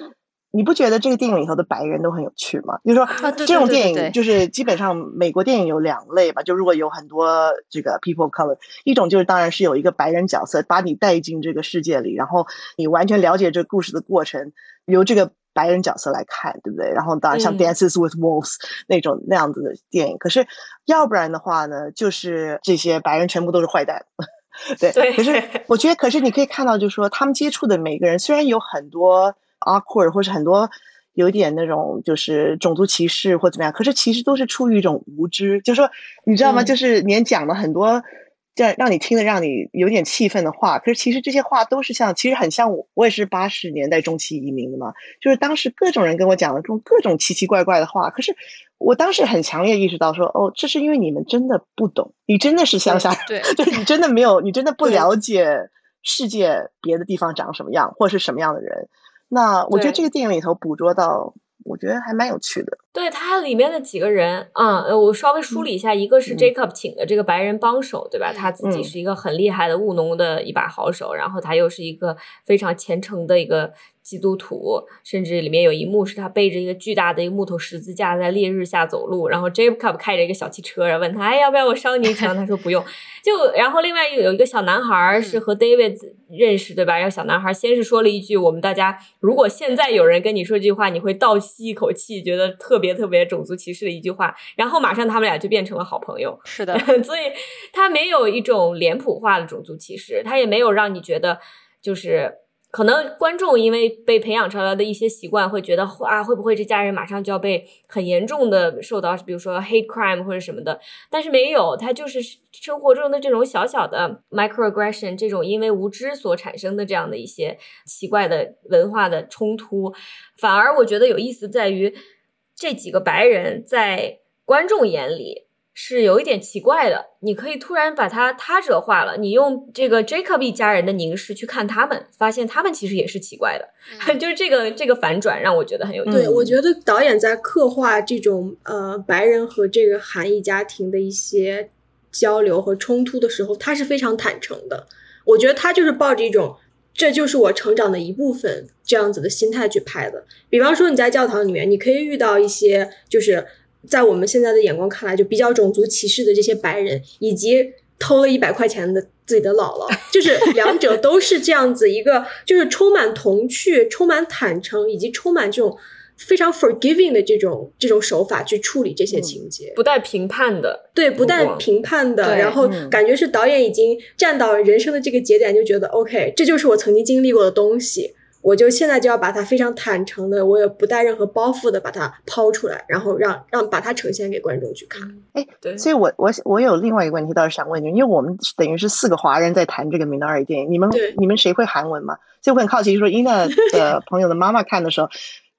你不觉得这个电影里头的白人都很有趣吗？就是说，这种电影就是基本上美国电影有两类吧。就如果有很多这个 people color，一种就是当然是有一个白人角色把你带进这个世界里，然后你完全了解这故事的过程，由这个白人角色来看，对不对？然后当然像 Dances with Wolves *laughs* 那种那样子的电影。可是要不然的话呢，就是这些白人全部都是坏蛋。*laughs* 对，可是 *laughs* 我觉得，可是你可以看到，就是说他们接触的每个人，虽然有很多。awkward 或者很多有点那种就是种族歧视或怎么样，可是其实都是出于一种无知，就是说你知道吗？就是连讲了很多这样让你听的让你有点气愤的话，可是其实这些话都是像，其实很像我，我也是八十年代中期移民的嘛，就是当时各种人跟我讲了这种各种奇奇怪怪的话，可是我当时很强烈意识到说，哦，这是因为你们真的不懂，你真的是乡下，对，*laughs* 就是你真的没有，你真的不了解世界别的地方长什么样，或是什么样的人。那我觉得这个电影里头捕捉到，我觉得还蛮有趣的。对他里面的几个人，嗯，呃，我稍微梳理一下，一个是 Jacob 请的这个白人帮手，对吧？他自己是一个很厉害的务农的一把好手，然后他又是一个非常虔诚的一个。基督徒，甚至里面有一幕是他背着一个巨大的一个木头十字架在烈日下走路，然后 Jacob 开着一个小汽车，然后问他，哎，要不要我捎你 *laughs* 一程？他说不用。就然后另外又有一个小男孩是和 David 认识，对吧？然后小男孩先是说了一句，我们大家如果现在有人跟你说这句话，你会倒吸一口气，觉得特别特别种族歧视的一句话。然后马上他们俩就变成了好朋友。是的，*laughs* 所以他没有一种脸谱化的种族歧视，他也没有让你觉得就是。可能观众因为被培养出来的一些习惯，会觉得啊，会不会这家人马上就要被很严重的受到，比如说 hate crime 或者什么的？但是没有，他就是生活中的这种小小的 microaggression，这种因为无知所产生的这样的一些奇怪的文化的冲突，反而我觉得有意思在于这几个白人在观众眼里。是有一点奇怪的。你可以突然把他他者化了，你用这个 Jacob 一家人的凝视去看他们，发现他们其实也是奇怪的。*laughs* 就是这个这个反转让我觉得很有意思。对，我觉得导演在刻画这种呃白人和这个韩裔家庭的一些交流和冲突的时候，他是非常坦诚的。我觉得他就是抱着一种这就是我成长的一部分这样子的心态去拍的。比方说你在教堂里面，你可以遇到一些就是在我们现在的眼光看来就比较种族歧视的这些白人，以及偷了一百块钱的自己的姥姥，就是两者都是这样子一个，就是充满童趣、充满坦诚以及充满这种。非常 forgiving 的这种这种手法去处理这些情节，不带评判的，对，不带评判的，然后感觉是导演已经站到人生的这个节点，就觉得 OK，这就是我曾经经历过的东西，我就现在就要把它非常坦诚的，我也不带任何包袱的把它抛出来，然后让让把它呈现给观众去看。哎对，所以我我我有另外一个问题，倒是想问你，因为我们等于是四个华人在谈这个《Minari》电影，你们对你们谁会韩文吗？所以我很好奇，就是说伊娜的 *laughs* 朋友的妈妈看的时候，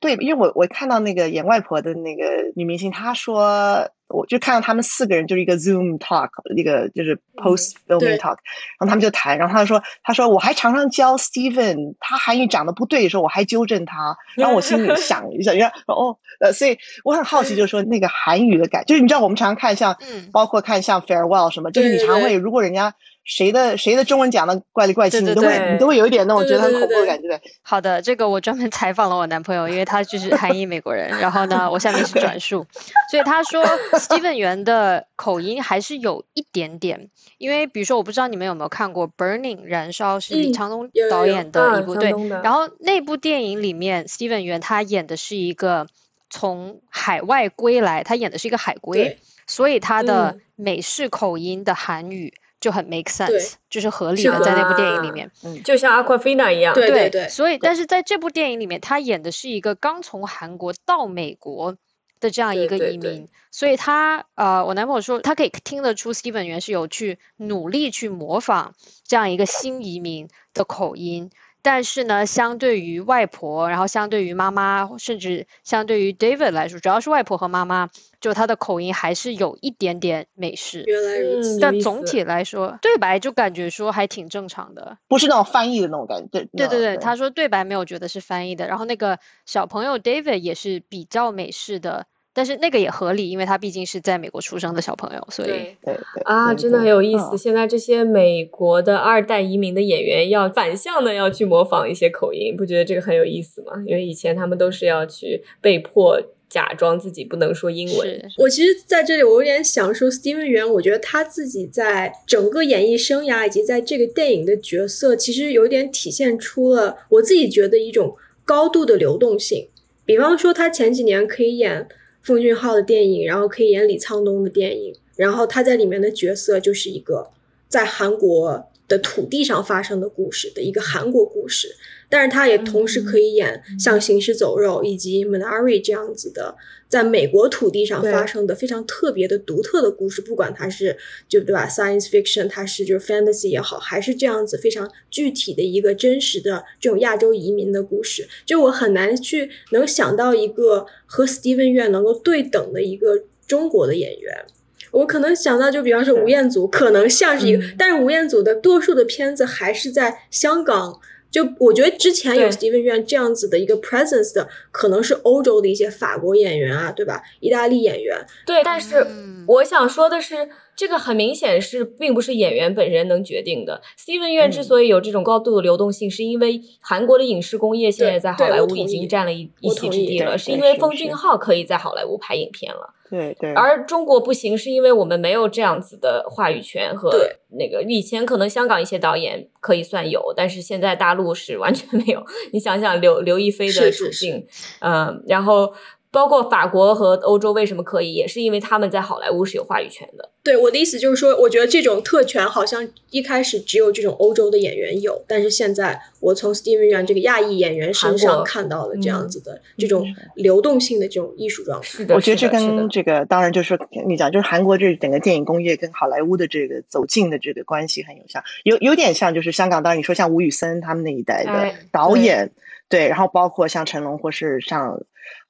对，因为我我看到那个演外婆的那个女明星，她说，我就看到他们四个人就是一个 Zoom talk，一个就是 post 对。filming talk，、然后他们就谈，然后她说，她说我还常常教 Steven，他韩语讲的不对的时候，我还纠正他，*laughs* 然后我心里想了一下，然后哦，呃，所以我很好奇，就是说那个韩语的感，就是你知道我们常常看像，嗯。包括看像 Farewell 什么，就是你常会如果人家谁的谁的中文讲的怪里怪气，对对你都会你都会有一点那种觉得很恐怖的感觉，对。好的，这个我专门采访了我男朋友，因为他就是韩裔美国人。然后呢，我下面是转述，所以他说 Steven 元的口音还是有一点点，因为比如说我不知道你们有没有看过《Burning》燃烧是李嗯沧东导演的嗯一部对然后那部电影里面 Steven 元他演的是一个从海外归来，他演的是一个海归，所以他的嗯美式口音的韩语就很 make sense，就是合理的在那部电影啊里面。嗯就像 Aquafina 一样，对对对所以但是在这部电影里面，他演的是一个刚从韩国到美国的这样一个对对对移民，所以他呃，我男朋友说他可以听得出 Steven 原是有去努力去模仿这样一个新移民的口音。但是呢，相对于外婆，然后相对于妈妈，甚至相对于 David 来说，主要是外婆和妈妈，就他的口音还是有一点点美式。原来如此。但总体来说，对白就感觉说还挺正常的。不是那种翻译的那种感觉。对对对对，对，他说对白没有觉得是翻译的，然后那个小朋友 David 也是比较美式的，但是那个也合理，因为他毕竟是在美国出生的小朋友，所以对对对啊，真的很有意思。嗯现在这些美国的二代移民的演员要反向的要去模仿一些口音，不觉得这个很有意思吗？因为以前他们都是要去被迫假装自己不能说英文。我其实在这里，我有点想说，Steven 元，我觉得他自己在整个演艺生涯以及在这个电影的角色，其实有点体现出了我自己觉得一种高度的流动性。比方说，他前几年可以演奉俊昊的电影，然后可以演李沧东的电影，然后他在里面的角色就是一个在韩国的土地上发生的故事的一个韩国故事，但是他也同时可以演像《行尸走肉》以及《Minari》这样子的，在美国土地上发生的非常特别的、独特的故事，不管它是就对吧，science fiction，它是就是 fantasy 也好，还是这样子非常具体的一个真实的这种亚洲移民的故事，就我很难去能想到一个和 Steven 院能够对等的一个中国的演员。我可能想到，就比方说吴彦祖，可能像是一个，嗯但是吴彦祖的多数的片子还是在香港。就我觉得之前有对 Steven 院这样子的一个 presence 的，可能是欧洲的一些法国演员啊，对吧？意大利演员，对，但是嗯我想说的是，这个很明显是并不是演员本人能决定的。Steven 院之嗯所以有这种高度的流动性，是因为韩国的影视工业现在对在好莱坞已经占了一一席之地了，是因为奉是是俊昊可以在好莱坞拍影片了。对对，而中国不行，是因为我们没有这样子的话语权和那个以前可能香港一些导演可以算有，但是现在大陆是完全没有。你想想刘刘亦菲的处境，嗯，然后包括法国和欧洲为什么可以，也是因为他们在好莱坞是有话语权的。对我的意思就是说，我觉得这种特权好像一开始只有这种欧洲的演员有，但是现在我从 Steven 院这个亚裔演员身上看到了这样子的、这种流动性的这种艺术状态。是的，我觉得这跟这个当然就是说你讲，就是韩国这整个电影工业跟好莱坞的这个走近的这个关系很有像，有有点像就是香港，当然你说像吴宇森他们那一代的哎导演，对，然后包括像成龙或是像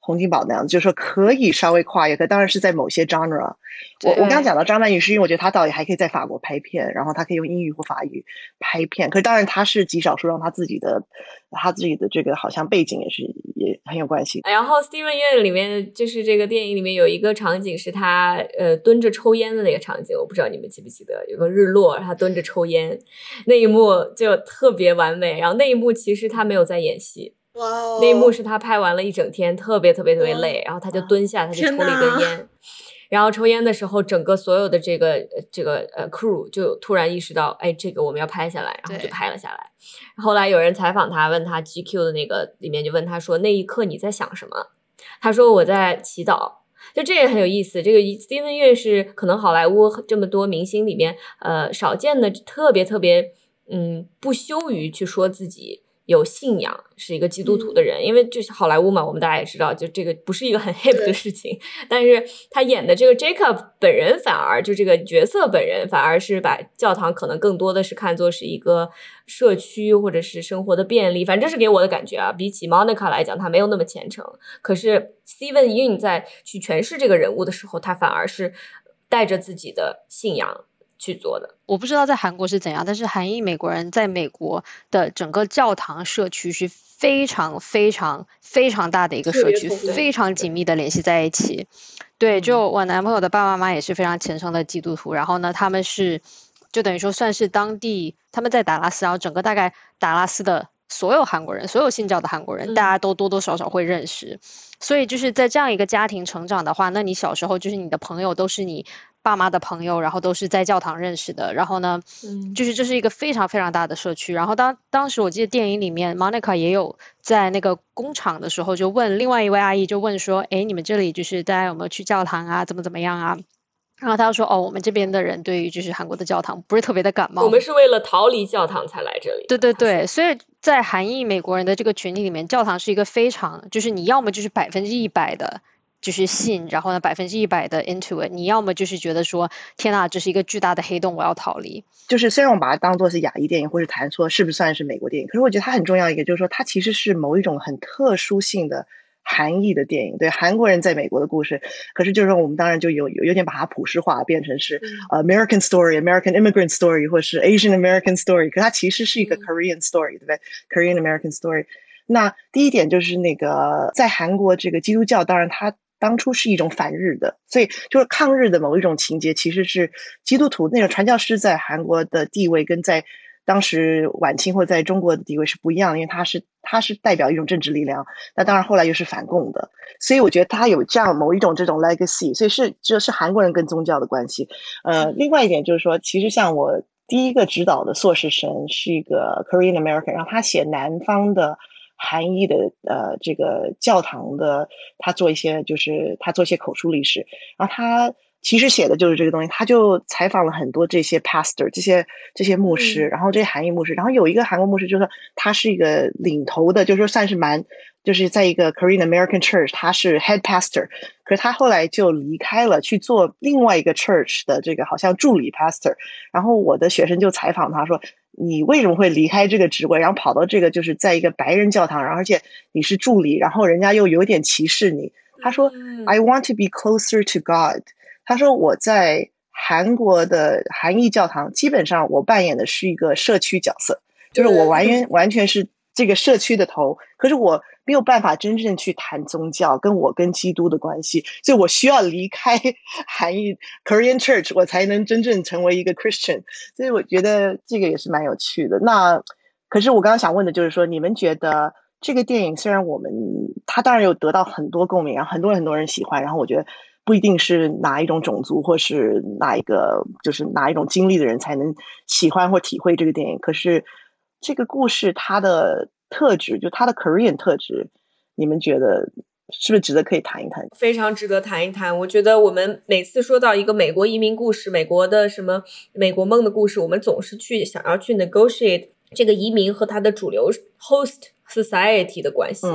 洪金宝那样，就是说可以稍微跨越，可当然是在某些 genre。我我刚刚讲到张曼玉，是因为我觉得她导演还可以在法国拍片，然后她可以用英语或法语拍片。可是当然她是极少数让她自己的她自己的这个好像背景也是也很有关系。然后 Steven y 里面就是这个电影里面有一个场景是他呃蹲着抽烟的那个场景，我不知道你们记不记得，有个日落，他蹲着抽烟那一幕就特别完美。然后那一幕其实他没有在演戏。哇哦！那一幕是他拍完了一整天，特别特别特别累，然后他就蹲下，他就抽了一根烟，然后抽烟的时候，整个所有的这个这个呃 crew 就突然意识到，哎，这个我们要拍下来，然后就拍了下来。后来有人采访他，问他 GQ 的那个里面就问他说，那一刻你在想什么？他说我在祈祷。就这也很有意思。这个 Steven 乐是可能好莱坞这么多明星里面呃少见的，特别特别嗯不羞于去说自己。有信仰是一个基督徒的人，因为就是好莱坞嘛，我们大家也知道，就这个不是一个很 hip 的事情。但是他演的这个 Jacob 本人反而就这个角色本人反而是把教堂可能更多的是看作是一个社区或者是生活的便利，反正这是给我的感觉啊。比起 Monica 来讲，他没有那么虔诚。可是 Steven Yeun 在去诠释这个人物的时候，他反而是带着自己的信仰。去做的，我不知道在韩国是怎样，但是韩裔美国人在美国的整个教堂社区是非常非常非常大的一个社区，非常紧密的联系在一起。对，就我男朋友的爸爸妈妈也是非常虔诚的基督徒，然后呢，他们是就等于说算是当地，他们在达拉斯，然后整个大概达拉斯的所有韩国人，所有信教的韩国人，大家都多多少少会认识。所以就是在这样一个家庭成长的话，那你小时候就是你的朋友都是你。爸妈的朋友，然后都是在教堂认识的。然后呢，嗯，就是这是一个非常非常大的社区。然后当当时我记得电影里面，Monica 也有在那个工厂的时候，就问另外一位阿姨，就问说：“哎，你们这里就是大家有没有去教堂啊？怎么怎么样啊？”然后他说：“哦，我们这边的人对于就是韩国的教堂不是特别的感冒。我们是为了逃离教堂才来这里。”对对对，所以在韩裔美国人的这个群体里面，教堂是一个非常就是你要么就是百分之一百的。就是信，然后呢，百分之一百的 into it。你要么就是觉得说，天呐，这是一个巨大的黑洞，我要逃离。就是虽然我们把它当做是亚裔电影，或是谈说是不是算是美国电影，可是我觉得它很重要一个，就是说它其实是某一种很特殊性的韩裔的电影。对韩国人在美国的故事，可是就是说我们当然就有有有点把它普世化，变成是 American story、American immigrant story，或是 Asian American story。可它其实是一个 Korean story，对不对？Korean American story。那第一点就是那个在韩国这个基督教，当然它。当初是一种反日的，所以就是抗日的某一种情节，其实是基督徒那个传教士在韩国的地位跟在当时晚清或在中国的地位是不一样，因为他是他是代表一种政治力量，那当然后来又是反共的，所以我觉得他有这样某一种这种 legacy，所以是这是韩国人跟宗教的关系。呃，另外一点就是说，其实像我第一个指导的硕士生是一个 Korean American，然后他写南方的。韩裔的呃，这个教堂的，他做一些就是他做一些口述历史，然后他其实写的就是这个东西，他就采访了很多这些 pastor，这些这些牧师，然后这些韩裔牧师，然后有一个韩国牧师，就是他是一个领头的，就是说算是蛮。就是在一个 Korean American Church，他是 head pastor，可是他后来就离开了，去做另外一个 church 的这个好像助理 pastor。然后我的学生就采访他说：“你为什么会离开这个职位，然后跑到这个就是在一个白人教堂，然后而且你是助理，然后人家又有点歧视你？”他说：“I want to be closer to God。”他说：“我在韩国的韩裔教堂，基本上我扮演的是一个社区角色，就是我完全完全是这个社区的头。可是我。”没有办法真正去谈宗教，跟我跟基督的关系，所以我需要离开 *laughs* 韩裔 Korean Church，我才能真正成为一个 Christian。所以我觉得这个也是蛮有趣的。那可是我刚刚想问的就是说，你们觉得这个电影虽然我们它当然有得到很多共鸣，然后很多很多人喜欢，然后我觉得不一定是哪一种种族或是哪一个就是哪一种经历的人才能喜欢或体会这个电影。可是这个故事它的。特质就它的 Korean 特质，你们觉得是不是值得可以谈一谈？非常值得谈一谈。我觉得我们每次说到一个美国移民故事、美国的什么美国梦的故事，我们总是去想要去 negotiate 这个移民和他的主流 host society 的关系。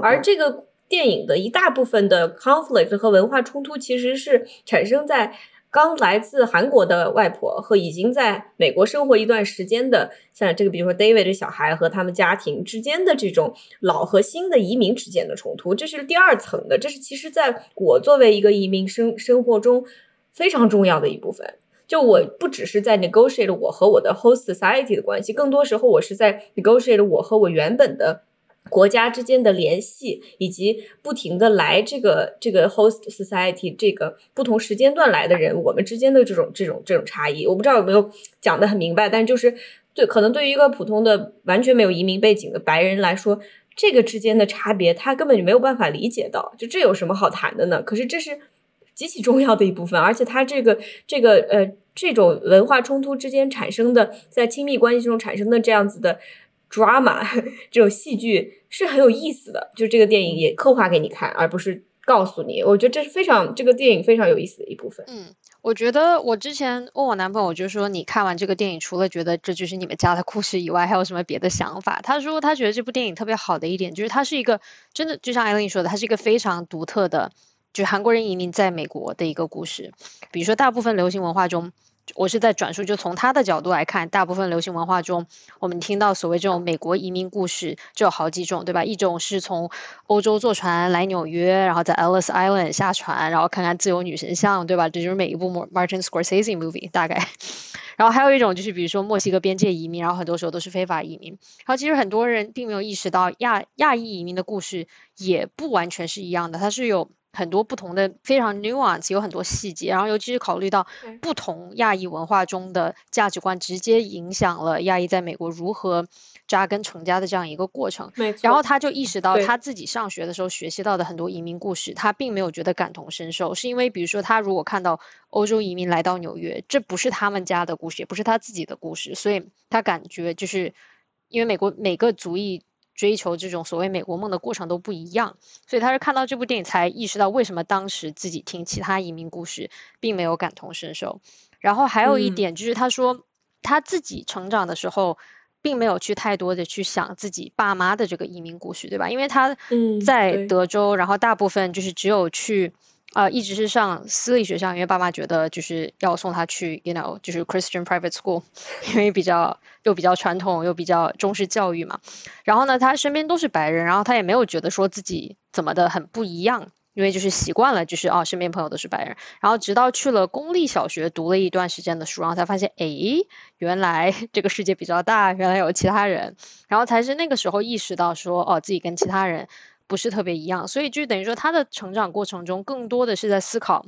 而这个电影的一大部分的 conflict 和文化冲突，其实是产生在。刚来自韩国的外婆和已经在美国生活一段时间的，像这个比如说 David 这小孩和他们家庭之间的这种老和新的移民之间的冲突，这是第二层的。这是其实在我作为一个移民生生活中非常重要的一部分。就我不只是在 negotiate 我和我的 host society 的关系，更多时候我是在 negotiate 我和我原本的国家之间的联系，以及不停的来这个这个 host society 这个不同时间段来的人，我们之间的这种这种这种差异，我不知道有没有讲的很明白，但就是对，可能对于一个普通的完全没有移民背景的白人来说，这个之间的差别他根本就没有办法理解到，就这有什么好谈的呢？可是这是。极其重要的一部分，而且他这个这个呃这种文化冲突之间产生的，在亲密关系中产生的这样子的 drama *laughs* 这种戏剧是很有意思的。就这个电影也刻画给你看，而不是告诉你。我觉得这是非常这个电影非常有意思的一部分。嗯，我觉得我之前问我男朋友，就说你看完这个电影，除了觉得这就是你们家的故事以外，还有什么别的想法？他说他觉得这部电影特别好的一点，就是它是一个真的，就像艾琳说的，它是一个非常独特的。就韩国人移民在美国的一个故事，比如说大部分流行文化中，我是在转述，就从他的角度来看，大部分流行文化中，我们听到所谓这种美国移民故事就有好几种，对吧？一种是从欧洲坐船来纽约，然后在 Ellis Island 下船，然后看看自由女神像，对吧？这就是每一部 Martin Scorsese movie 大概。然后还有一种就是比如说墨西哥边界移民，然后很多时候都是非法移民。然后其实很多人并没有意识到亚亚裔移民的故事也不完全是一样的，它是有。很多不同的非常 nuance，有很多细节，然后尤其是考虑到不同亚裔文化中的价值观，直接影响了亚裔在美国如何扎根成家的这样一个过程。然后他就意识到他自己上学的时候学习到的很多移民故事，他并没有觉得感同身受，是因为比如说他如果看到欧洲移民来到纽约，这不是他们家的故事，也不是他自己的故事，所以他感觉就是因为美国每个族裔。追求这种所谓美国梦的过程都不一样，所以他是看到这部电影才意识到为什么当时自己听其他移民故事并没有感同身受。然后还有一点就是他说他自己成长的时候并没有去太多的去想自己爸妈的这个移民故事，对吧？因为他在德州，然后大部分就是只有去。啊，一直是上私立学校，因为爸妈觉得就是要送他去，you know，就是 Christian private school，*laughs* 因为比较又比较传统，又比较重视教育嘛。然后呢，他身边都是白人，然后他也没有觉得说自己怎么的很不一样，因为就是习惯了，就是哦，身边朋友都是白人。然后直到去了公立小学读了一段时间的书，然后才发现，哎，原来 *laughs* 这个世界比较大，原来有其他人，然后才是那个时候意识到说，哦，自己跟其他人。不是特别一样，所以就等于说，他的成长过程中更多的是在思考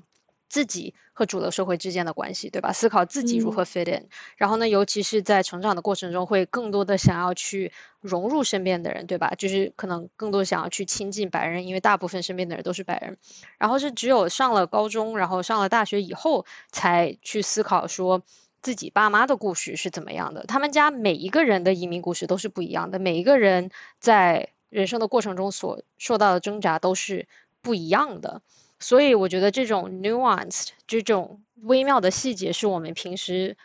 自己和主流社会之间的关系，对吧？思考自己如何 fit in。然后呢，尤其是在成长的过程中，会更多的想要去融入身边的人，对吧？就是可能更多想要去亲近白人，因为大部分身边的人都是白人。然后是只有上了高中，然后上了大学以后，才去思考说自己爸妈的故事是怎么样的。他们家每一个人的移民故事都是不一样的，每一个人在。人生的过程中所受到的挣扎都是不一样的，所以我觉得这种 nuanced 这种微妙的细节是我们平时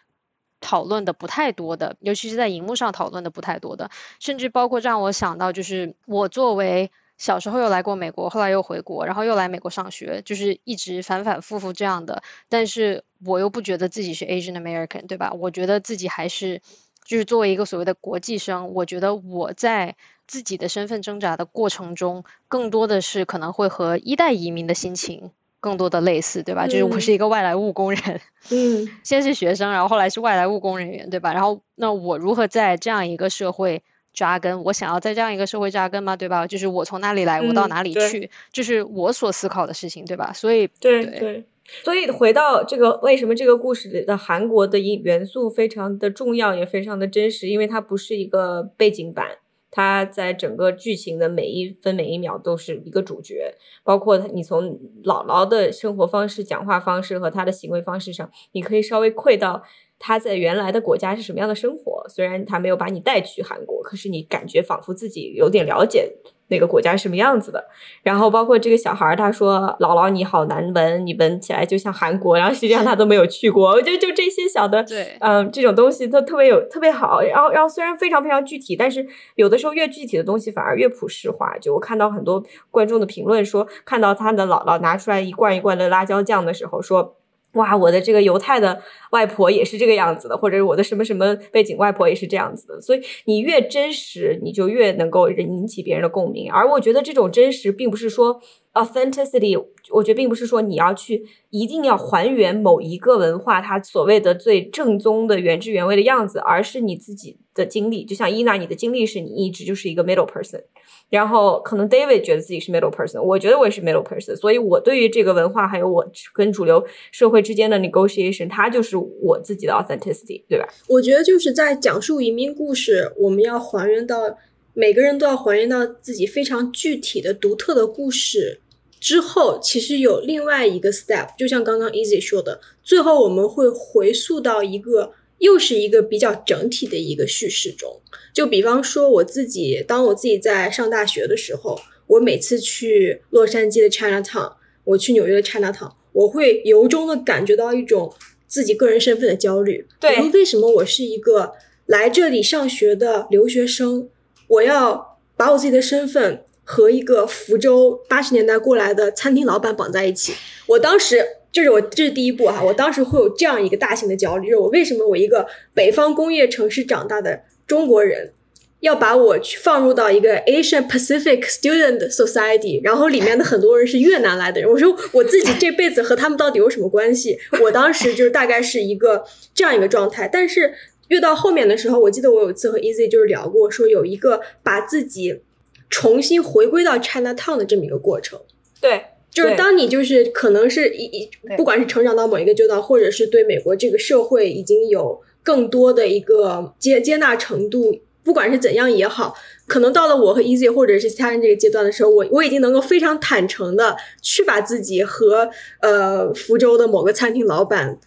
讨论的不太多的，尤其是在荧幕上讨论的不太多的，甚至包括让我想到，就是我作为小时候又来过美国，后来又回国，然后又来美国上学，就是一直反反复复这样的，但是我又不觉得自己是 Asian American，对吧？我觉得自己还是就是作为一个所谓的国际生，我觉得我在。自己的身份挣扎的过程中，更多的是可能会和一代移民的心情更多的类似，对吧？就是我是一个外来务工人，*laughs* 嗯，先是学生，然后后来是外来务工人员，对吧？然后那我如何在这样一个社会扎根？我想要在这样一个社会扎根吗？对吧？就是我从哪里来，我到哪里去，就是我所思考的事情，对吧？所以，对对，所以回到这个，为什么这个故事里的韩国的因元素非常的重要，也非常的真实？因为它不是一个背景板。它在整个剧情的每一分每一秒都是一个主角，包括你从姥姥的生活方式、讲话方式和她的行为方式上，你可以稍微窥到他在原来的国家是什么样的生活。虽然他没有把你带去韩国，可是你感觉仿佛自己有点了解。那个国家是什么样子的？然后包括这个小孩儿，他说：“姥姥你好难闻，你闻起来就像韩国。”然后实际上他都没有去过。我觉得就这些小的，对，嗯，这种东西都特别有特别好。然后，然后虽然非常非常具体，但是有的时候越具体的东西反而越普世化。就我看到很多观众的评论说，看到他的姥姥拿出来一罐一罐的辣椒酱的时候，说。哇，我的这个犹太的外婆也是这个样子的，或者我的什么什么背景外婆也是这样子的。所以你越真实，你就越能够引起别人的共鸣。而我觉得这种真实，并不是说 authenticity，我觉得并不是说你要去一定要还原某一个文化它所谓的最正宗的原汁原味的样子，而是你自己的经历。就像伊娜，你的经历是你一直就是一个 middle person。然后可能 David 觉得自己是 middle person，我觉得我也是 middle person，所以我对于这个文化还有我跟主流社会之间的 negotiation，它就是我自己的 authenticity，对吧？我觉得就是在讲述移民故事，我们要还原到每个人都要还原到自己非常具体的、独特的故事之后，其实有另外一个 step，就像刚刚 Easy 说的，最后我们会回溯到一个。又是一个比较整体的一个叙事中，就比方说我自己，当我自己在上大学的时候，我每次去洛杉矶的 Chinatown，我去纽约的 Chinatown，我会由衷的感觉到一种自己个人身份的焦虑。对，为什么我是一个来这里上学的留学生，我要把我自己的身份和一个福州八十年代过来的餐厅老板绑在一起？我当时。就是我，这是第一步哈。我当时会有这样一个大型的焦虑，就是我为什么我一个北方工业城市长大的中国人，要把我去放入到一个 Asian Pacific Student Society，然后里面的很多人是越南来的人。我说我自己这辈子和他们到底有什么关系？我当时就是大概是一个这样一个状态。但是越到后面的时候，我记得我有一次和 Easy 就是聊过，说有一个把自己重新回归到 China Town 的这么一个过程。对。就是当你就是可能是一一不管是成长到某一个阶段，或者是对美国这个社会已经有更多的一个接接纳程度，不管是怎样也好，可能到了我和 Easy 或者是其他人这个阶段的时候，我我已经能够非常坦诚的去把自己和呃福州的某个餐厅老板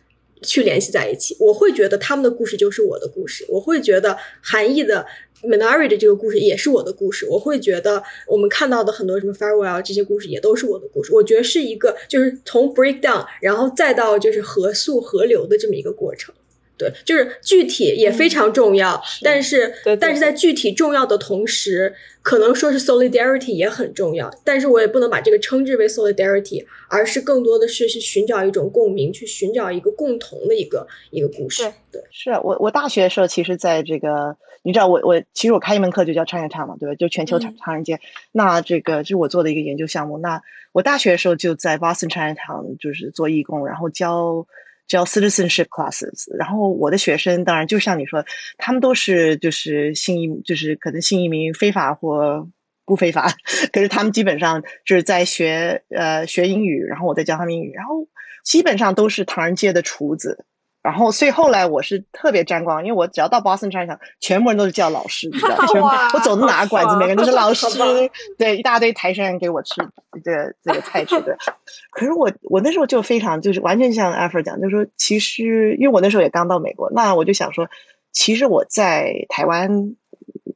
去联系在一起，我会觉得他们的故事就是我的故事，我会觉得韩裔的。Minari 的这个故事也是我的故事，我会觉得我们看到的很多什么 Farewell 这些故事也都是我的故事。我觉得是一个就是从 breakdown，然后再到就是合速合流的这么一个过程。对，就是具体也非常重要，但是但是在具体重要的同时，可能说是 solidarity 也很重要，但是我也不能把这个称之为 solidarity，而是更多的是去寻找一种共鸣，去寻找一个共同的一个一个故事。对，是我我大学的时候，其实在这个。你知道我我其实我开一门课就叫 Chinatown 嘛，对吧？就全球唐唐人街。那这个就是我做的一个研究项目。那我大学的时候就在 Boston Chinatown 就是做义工，然后教叫 citizenship classes。然后我的学生当然就像你说，他们都是就是新移，就是可能新移民非法或不非法，*laughs* 可是他们基本上就是在学呃学英语，然后我在教他们英语，然后基本上都是唐人街的厨子。然后，所以后来我是特别沾光，因为我只要到 Boston China，全部人都是叫老师，你知道 *laughs* 吗？我走到哪个馆子，每个人都是老师，对，一大堆台山人给我吃这个这个菜吃的。可是我我那时候就非常就是完全像 Afro 讲，就是说其实因为我那时候也刚到美国，那我就想说，其实我在台湾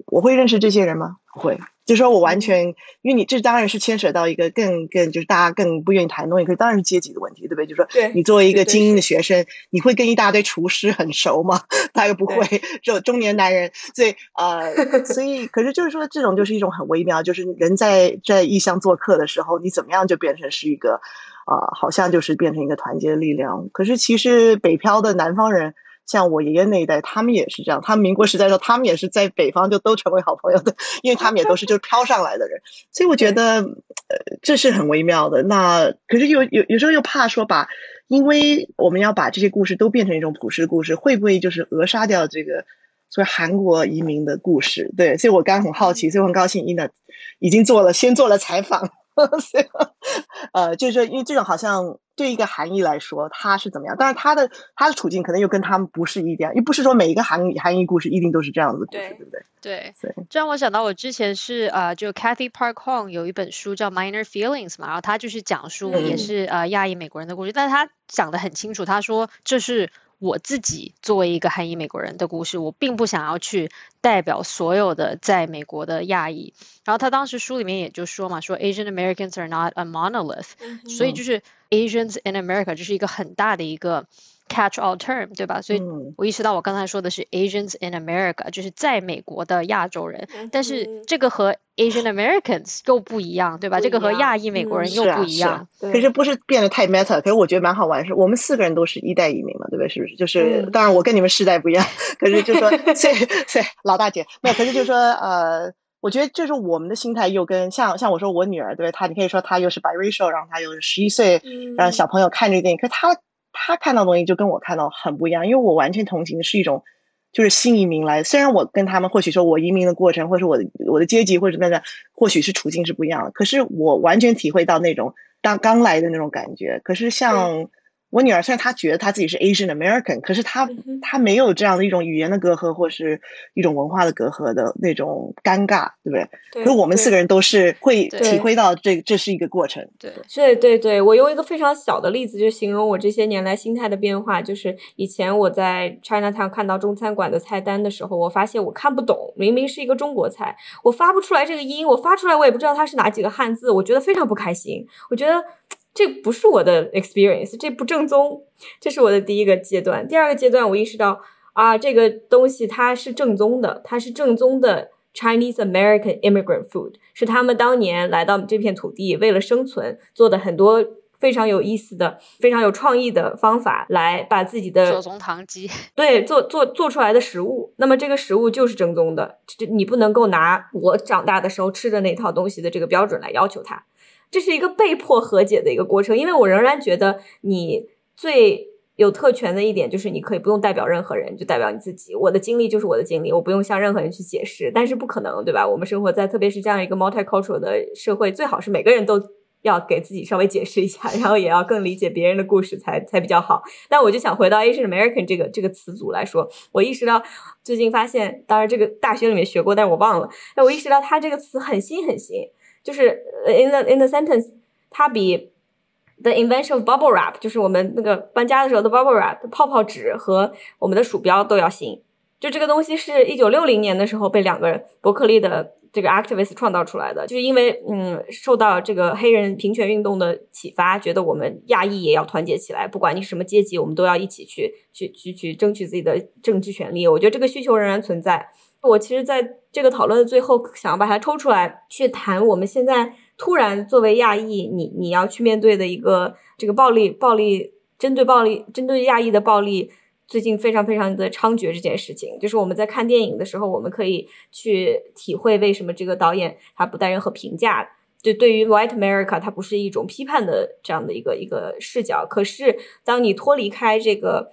我会认识这些人吗？不会。就说我完全，因为你这当然是牵扯到一个更更就是大家更不愿意谈的东西，可是当然是阶级的问题，对不对？就说你作为一个精英的学生，你会跟一大堆厨师很熟吗？他又不会，就中年男人，所以呃，*laughs* 所以可是就是说这种就是一种很微妙，就是人在在异乡做客的时候，你怎么样就变成是一个啊，好像就是变成一个团结的力量。可是其实北漂的南方人。像我爷爷那一代，他们也是这样。他们民国时代的时候，他们也是在北方就都成为好朋友的，因为他们也都是就是飘上来的人。所以我觉得，呃，这是很微妙的。那可是有有有时候又怕说把，因为我们要把这些故事都变成一种普世故事，会不会就是扼杀掉这个所谓韩国移民的故事？对，所以我刚刚很好奇，所以我很高兴伊娜已经做了先做了采访。*laughs* 呃，就是说，因为这种好像对一个含义来说，他是怎么样？但是他的他的处境可能又跟他们不是一样，又不是说每一个韩韩裔故事一定都是这样子故事，对不对？对，这让我想到我之前是呃，就 Kathy Park Hong 有一本书叫 Minor Feelings 嘛，然后他就是讲述也是呃亚裔美国人的故事，但是他讲的很清楚，他说这是。我自己作为一个韩裔美国人的故事，我并不想要去代表所有的在美国的亚裔。然后他当时书里面也就说嘛，说 Asian Americans are not a monolith，所以就是 Asians in America 这是一个很大的一个 catch all term，对吧？所以我意识到我刚才说的是 Asians in America，就是在美国的亚洲人。但是这个和 Asian Americans 又不一样，对吧？这个和亚裔美国嗯人又不一样。可是不是变得太 meta？可是我觉得蛮好玩，是我们四个人都是一代移民嘛，对不对？是不是？就是、嗯当然我跟你们世代不一样，可是就说所以所以老大姐没有，可是就说呃，我觉得就是我们的心态又跟像像我说我女儿，对不对？她你可以说她又是 biracial，然后她又是十一岁，嗯让小朋友看这个电影，可她他看到的东西就跟我看到很不一样，因为我完全同情的是一种。就是新移民来，虽然我跟他们或许说我移民的过程，或者我的我的阶级或者怎么样，或许是处境是不一样的，可是我完全体会到那种当刚来的那种感觉。可是像我女儿，虽然她觉得她自己是 Asian American，可是她她没有这样的一种语言的隔阂，或是一种文化的隔阂的那种尴尬，对不对？对可是我们四个人都是会体会到这这是一个过程。对，对对对，我用一个非常小的例子就形容我这些年来心态的变化，就是以前我在 Chinatown 看到中餐馆的菜单的时候，我发现我看不懂，明明是一个中国菜，我发不出来这个音，我发出来我也不知道它是哪几个汉字，我觉得非常不开心，我觉得这不是我的 experience，这不正宗，这是我的第一个阶段。第二个阶段，我意识到啊，这个东西它是正宗的，它是正宗的 Chinese American immigrant food，是他们当年来到这片土地为了生存做的很多非常有意思的、非常有创意的方法，来把自己的左宗棠鸡，*laughs* 对做做做出来的食物。那么这个食物就是正宗的，这你不能够拿我长大的时候吃的那套东西的这个标准来要求它。这是一个被迫和解的一个过程，因为我仍然觉得你最有特权的一点就是你可以不用代表任何人，就代表你自己。我的经历就是我的经历，我不用向任何人去解释，但是不可能，对吧？我们生活在特别是这样一个 multicultural 的社会，最好是每个人都要给自己稍微解释一下，然后也要更理解别人的故事才才比较好。但我就想回到 Asian American 这个这个词组来说，我意识到最近发现，当然这个大学里面学过，但是我忘了。但我意识到它这个词很新很新，就是呃 in the in the sentence，它比 the invention of bubble wrap，就是我们那个搬家的时候的 bubble wrap 泡泡纸和我们的鼠标都要新。就这个东西是一九六零年的时候被两个伯克利的这个 activist 创造出来的，就是因为嗯受到这个黑人平权运动的启发，觉得我们亚裔也要团结起来，不管你什么阶级，我们都要一起去去去去争取自己的政治权利。我觉得这个需求仍然存在。我其实在这个讨论的最后，想要把它抽出来去谈我们现在突然作为亚裔，你你要去面对的一个这个暴力暴力针对暴力针对亚裔的暴力。最近非常非常的猖獗这件事情，就是我们在看电影的时候，我们可以去体会为什么这个导演他不带任何评价，就对于 White America 它不是一种批判的这样的一个一个视角。可是当你脱离开这个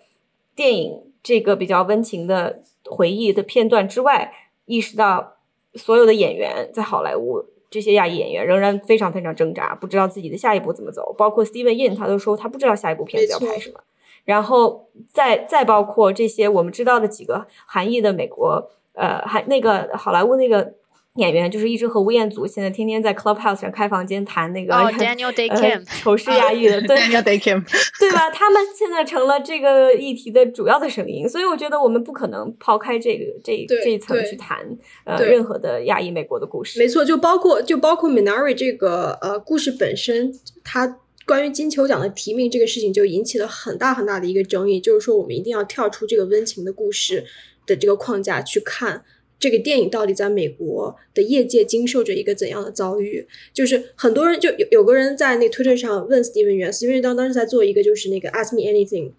电影这个比较温情的回忆的片段之外，意识到所有的演员在好莱坞。这些亚裔演员仍然非常非常挣扎，不知道自己的下一步怎么走。包括 Steven Yeun，他都说他不知道下一部片子要拍什么。然后再再包括这些我们知道的几个韩裔的美国，呃，还那个好莱坞那个演员，就是一直和吴彦祖现在天天在 Clubhouse 上开房间谈那个、哦，*laughs* Daniel Day 仇视亚裔的，*laughs* 对 Daniel Day Kim，*laughs* 对吧？他们现在成了这个议题的主要的声音，所以我觉得我们不可能抛开这个这对这一层去谈呃任何的亚裔美国的故事。没错，就包括就包括 Minari 这个呃故事本身，它关于金球奖的提名这个事情就引起了很大很大的一个争议，就是说我们一定要跳出这个温情的故事的这个框架去看这个电影到底在美国的业界经受着一个怎样的遭遇。就是很多人就有有个人在那推特上问 Steven 元，Steven 当当时在做一个就是那个 Ask Me Anything。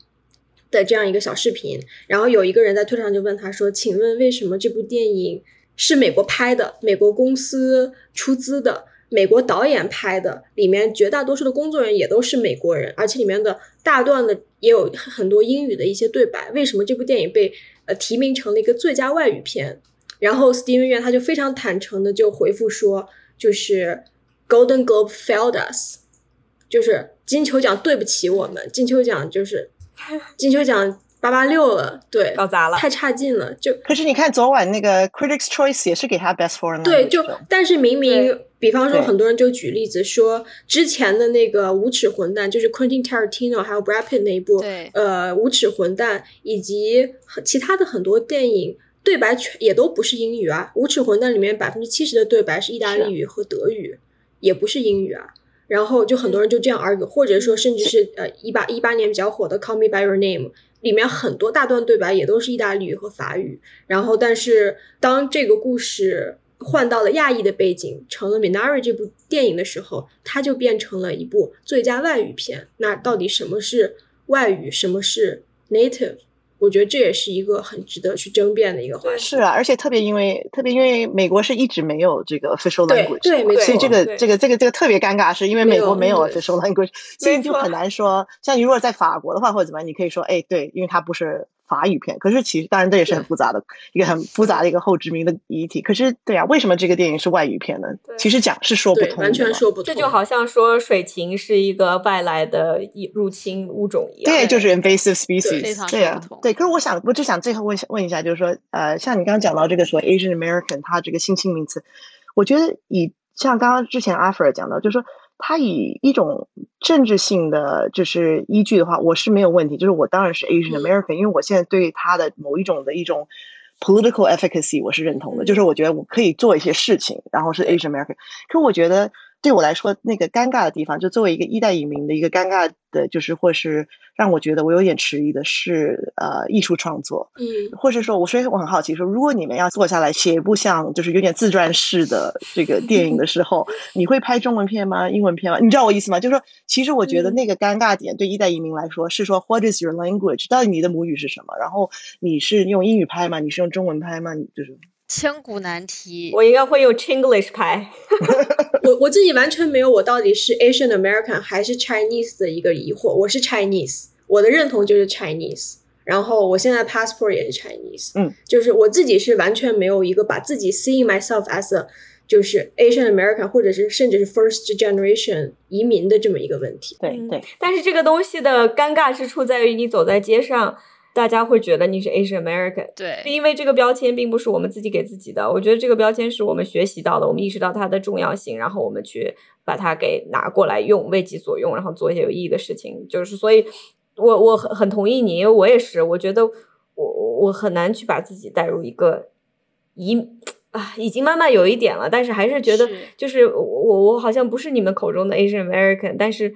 的这样一个小视频，然后有一个人在推特上就问他说：“请问为什么这部电影是美国拍的，美国公司出资的，美国导演拍的，里面绝大多数的工作人员也都是美国人，而且里面的大段的也有很多英语的一些对白，为什么这部电影被呃提名成了一个最佳外语片？”然后 Steven 院他就非常坦诚的就回复说：“就是 Golden Globe failed us，就是金球奖对不起我们，金球奖就是 *laughs* 金球奖八八六了，对，搞砸了，太差劲了，就可是你看昨晚那个 Critics Choice 也是给他 Best Foreign 对就但是明明，比方说很多人就举例子说，之前的那个无耻混蛋，就是 Quentin Tarantino 还有 Brad Pitt 那一部，对呃，无耻混蛋以及其他的很多电影。对白全也都不是英语啊，《无耻混蛋》里面百分之七十的对白是意大利语和德语，也不是英语啊。然后就很多人就这样 argue，或者说甚至是呃一八一八年比较火的《Call Me by Your Name》里面很多大段对白也都是意大利语和法语。然后但是当这个故事换到了亚裔的背景，成了《Minari》这部电影的时候，它就变成了一部最佳外语片。那到底什么是外语，什么是 native？我觉得这也是一个很值得去争辩的一个话题。是啊，而且特别因为特别因为美国是一直没有这个 official language，对，没错，所以这个这个这个这个特别尴尬，是因为美国没有对 official language，所以就很难说。像你如果在法国的话或者怎么样，你可以说哎对，因为它不是法语片。可是其实当然这也是很复杂的一个很复杂的一个后殖民的议题。可是对啊，为什么这个电影是外语片呢？其实讲是说不，通的，完全说不通。这就好像说水禽是一个外来的一入侵物种一样。对，就是 invasive species，常对啊对。可是我想，我就想最后问一下问一下，就是说，呃，像你刚刚讲到这个说 Asian American，它这个新兴名词，我觉得以像刚刚之前阿弗尔讲到，就是说他以一种政治性的就是依据的话，我是没有问题，就是我当然是 Asian 嗯。American，、因为我现在对他的某一种的一种 political efficacy 我是认同的，嗯就是我觉得我可以做一些事情，然后是 Asian American。可我觉得对我来说，那个尴尬的地方，就作为一个一代移民的一个尴尬的，就是或是让我觉得我有点迟疑的是，呃，艺术创作，嗯，或是说，我所以我很好奇说，如果你们要坐下来写一部像就是有点自传式的这个电影的时候，你会拍中文片吗？英文片吗？你知道我意思吗？就是说，其实我觉得嗯那个尴尬点对一代移民来说是说，What is your language？到底你的母语是什么？然后你是用英语拍吗？你是用中文拍吗？你就是千古难题。我应该会用 Chinglish 牌。我我自己完全没有我到底是 Asian American 还是 Chinese 的一个疑惑，我是 Chinese，我的认同就是 Chinese，然后我现在 passport 也是 Chinese，嗯，就是我自己是完全没有一个把自己 seeing myself as a 就是 Asian American 或者是甚至是 first generation 移民的这么一个问题。嗯对对，但是这个东西的尴尬之处在于，你走在街上，大家会觉得你是 Asian American。对，因为这个标签并不是我们自己给自己的，我觉得这个标签是我们学习到的，我们意识到它的重要性，然后我们去把它给拿过来用，为己所用，然后做一些有意义的事情。就是所以我我很很同意你，因为我也是，我觉得我我我很难去把自己带入一个移啊，已经慢慢有一点了，但是还是觉得就是我我我好像不是你们口中的 Asian American，但是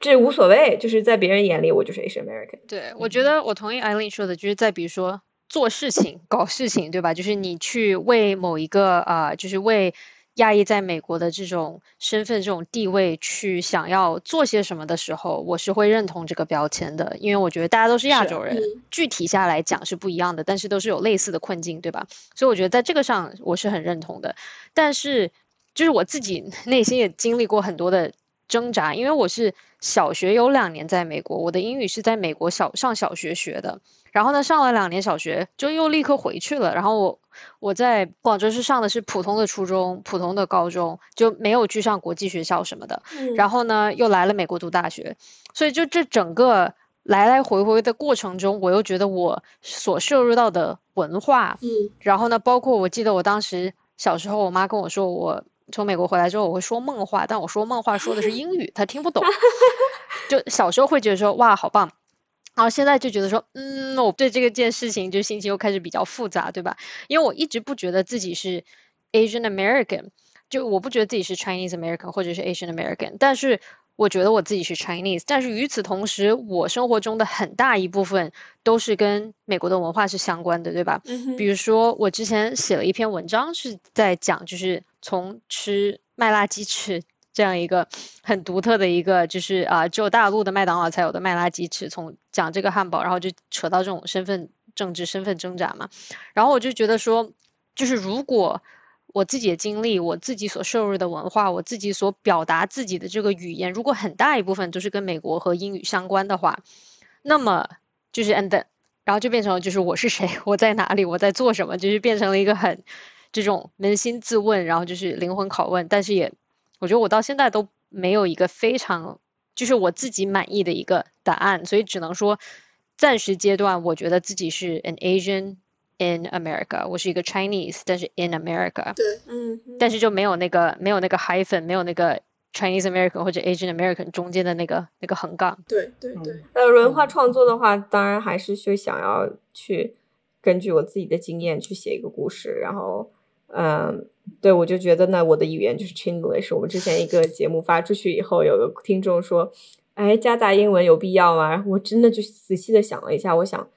这无所谓，就是在别人眼里我就是 Asian American。对，我觉得我同意艾琳说的，就是在比如说做事情、搞事情，对吧？就是你去为某一个啊、呃就是为亚裔在美国的这种身份、这种地位去想要做些什么的时候，我是会认同这个标签的，因为我觉得大家都是亚洲人，嗯具体下来讲是不一样的，但是都是有类似的困境，对吧？所以我觉得在这个上我是很认同的。但是就是我自己 *laughs* 内心也经历过很多的挣扎，因为我是小学有两年在美国，我的英语是在美国小上小学学的，然后呢上了两年小学就又立刻回去了，然后我我在广州是上的是普通的初中、普通的高中，就没有去上国际学校什么的，然后后呢又来了美国读大学，所以就这整个来来回回的过程中，我又觉得我所摄入到的文化，嗯。然后呢，包括我记得我当时小时候，我妈跟我说，我从美国回来之后我会说梦话，但我说梦话说的是英语，他听不懂。*laughs* 就小时候会觉得说哇好棒，然后现在就觉得说嗯，我对这个件事情就心情又开始比较复杂，对吧？因为我一直不觉得自己是 Asian American，就我不觉得自己是 Chinese American 或者是 Asian American，但是我觉得我自己是 Chinese，但是与此同时，我生活中的很大一部分都是跟美国的文化是相关的，对吧？嗯比如说，我之前写了一篇文章，是在讲，就是从吃麦辣鸡翅这样一个很独特的一个，就是啊、只有大陆的麦当劳才有的麦辣鸡翅，从讲这个汉堡，然后就扯到这种身份政治、身份挣扎嘛。然后我就觉得说，就是如果我自己的经历，我自己所摄入的文化，我自己所表达自己的这个语言，如果很大一部分都是跟美国和英语相关的话，那么就是 and 然后就变成了就是我是谁，我在哪里，我在做什么，就是变成了一个很这种扪心自问，然后就是灵魂拷问。但是也，我觉得我到现在都没有一个非常就是我自己满意的一个答案，所以只能说暂时阶段，我觉得自己是 an Asian in America，我是一个 Chinese，但是 in America，对，嗯，但是就没有那个没有那个 hyphen，没有那个 Chinese American 或者 Asian American 中间的那个那个横杠。对对对，呃，文化创作的话，当然还是就想要去根据我自己的经验去写一个故事，然后，嗯，对我就觉得呢，我的语言就是 Chinglish。我们之前一个节目发出去以后，有个听众说：“哎，夹杂英文有必要吗？”然后我真的就仔细的想了一下，我想，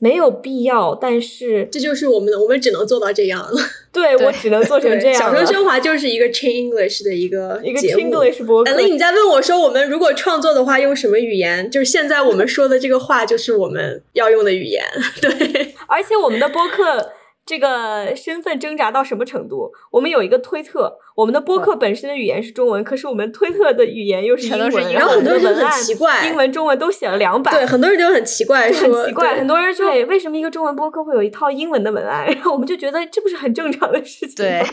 没有必要，但是这就是我们的，我们只能做到这样了。对我只能做成这样。小声升华就是一个 Chain English 的一个一个 Chain English 博客。那你在问我说，我们如果创作的话，用什么语言？就是现在我们说的这个话，就是我们要用的语言。*laughs* 对，而且我们的播客。这个身份挣扎到什么程度？我们有一个推特，我们的播客本身的语言是中文，可是我们推特的语言又是英文，然后很多人很奇怪，英文、中文都写了两版。对，很多人就很奇怪，很奇怪，很多人说，为什么一个中文播客会有一套英文的文案？*laughs* 然后我们就觉得这不是很正常的事情。*laughs* 对，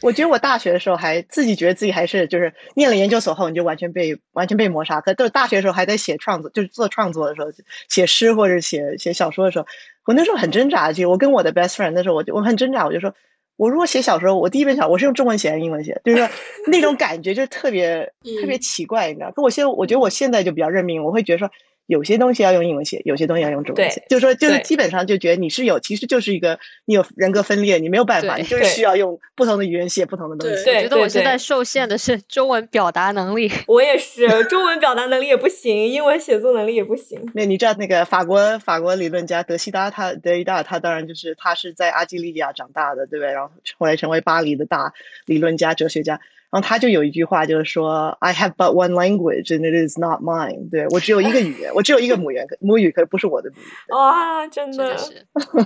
我觉得我大学的时候还自己觉得自己还是就是念了研究所后你就完全被完全被磨杀，可都是大学的时候还在写创作，就是做创作的时候写诗或者写写小说的时候。我那时候很挣扎，就我跟我的 best friend 那时候，我就我很挣扎，我就说，我如果写小说，我第一本小我是用中文写还是英文写？就是说那种感觉就特别 *laughs* 特别奇怪，你知道？可我现在我觉得我现在就比较认命，我会觉得说。有些东西要用英文写，有些东西要用中文写。就是说，就是基本上就觉得你是有，其实就是一个你有人格分裂，你没有办法，你就是需要用不同的语言写不同的东西。我觉得我现在受限的是中文表达能力。我也是，中文表达能力也不行，英文写作能力也不行。那你知道那个法国法国理论家德西达，他德西达他当然就是他是在阿基利亚长大的，对不对？然后后来成为巴黎的大理论家、哲学家。然后他就有一句话，就是说，I have but one language and it is not mine。对我只有一个语言，我只有一个母语，母语可不是我的母语。*laughs* 哇，真的！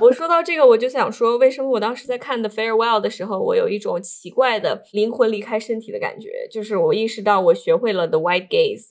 我说到这个，我就想说，为什么我当时在看《The Farewell》的时候，我有一种奇怪的灵魂离开身体的感觉？就是我意识到我学会了 The White Gaze，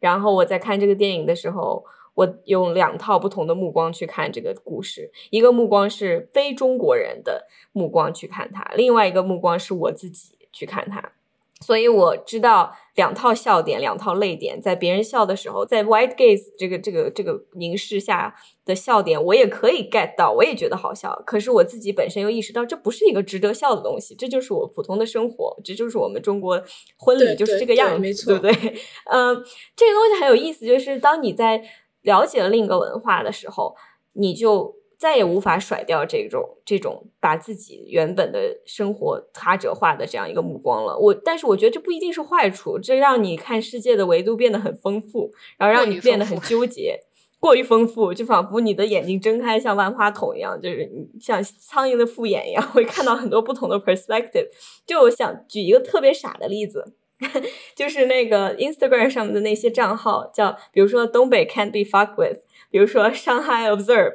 然后我在看这个电影的时候，我用两套不同的目光去看这个故事，一个目光是非中国人的目光去看它，另外一个目光是我自己去看它。所以我知道两套笑点，两套泪点，在别人笑的时候，在 white gaze 这个这个这个凝视下的笑点，我也可以 get 到，我也觉得好笑。可是我自己本身又意识到，这不是一个值得笑的东西，这就是我普通的生活，这就是我们中国婚礼就是这个样子，对不对？*laughs* 嗯，这个东西很有意思，就是当你在了解了另一个文化的时候，你就。再也无法甩掉这种这种把自己原本的生活他者化的这样一个目光了。我，但是我觉得这不一定是坏处，这让你看世界的维度变得很丰富，然后让你变得很纠结，过于丰富，就仿佛你的眼睛睁开像万花筒一样，就是像苍蝇的复眼一样，会看到很多不同的 perspective。就我想举一个特别傻的例子，*laughs* 就是那个 Instagram 上面的那些账号，叫比如说东北 can't be fucked with，比如说上海 observe。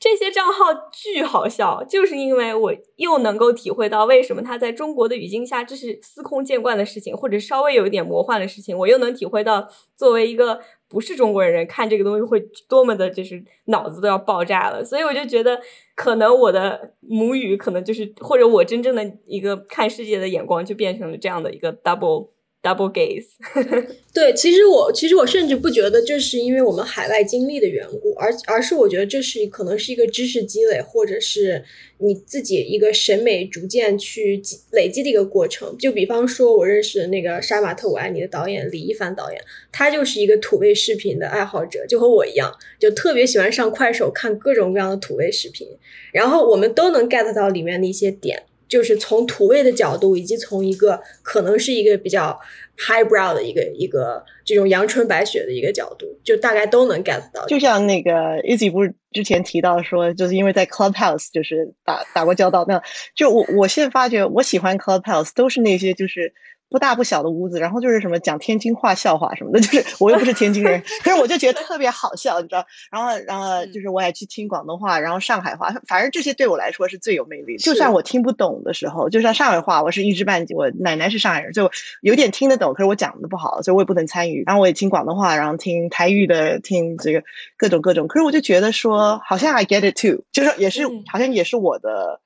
这些账号巨好笑，就是因为我又能够体会到为什么他在中国的语境下这是司空见惯的事情，或者稍微有一点魔幻的事情，我又能体会到作为一个不是中国人看这个东西会多么的，就是脑子都要爆炸了。所以我就觉得，可能我的母语可能就是，或者我真正的一个看世界的眼光就变成了这样的一个 double。Double gaze，*laughs* 对，其实我其实我甚至不觉得这是因为我们海外经历的缘故，而而是我觉得这是可能是一个知识积累，或者是你自己一个审美逐渐去积累积的一个过程。就比方说，我认识的那个《杀马特我爱你》的导演李一凡导演，他就是一个土味视频的爱好者，就和我一样，就特别喜欢上快手看各种各样的土味视频，然后我们都能 get 到里面的一些点。就是从土味的角度，以及从一个可能是一个比较 highbrow 的一个一个这种阳春白雪的一个角度，就大概都能 get 到。就像那个 Easy 不是之前提到说，就是因为在 Clubhouse 就是打打过交道，那就我我现在发觉我喜欢 Clubhouse 都是那些就是。不大不小的屋子，然后就是什么讲天津话笑话什么的，*laughs* 就是我又不是天津人，可是我就觉得特别好笑，你知道？然后，然后就是我也去听广东话，然后上海话，反正这些对我来说是最有魅力。就算我听不懂的时候，就像上海话，我是一知半解。我奶奶是上海人，就有点听得懂，可是我讲的不好，所以我也不能参与。然后我也听广东话，然后听台语的，听这个各种各种。可是我就觉得说，好像 I get it too，就是也是好像也是我的。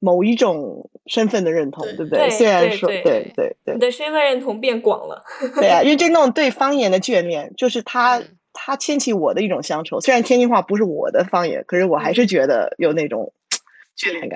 某一种身份的认同，对不对？虽然说，对对对，你的身份认同变广了。*laughs* *laughs* 对啊，因为就那种对方言的眷恋，就是他他牵起我的一种乡愁。虽然天津话不是我的方言，可是我还是觉得有那种，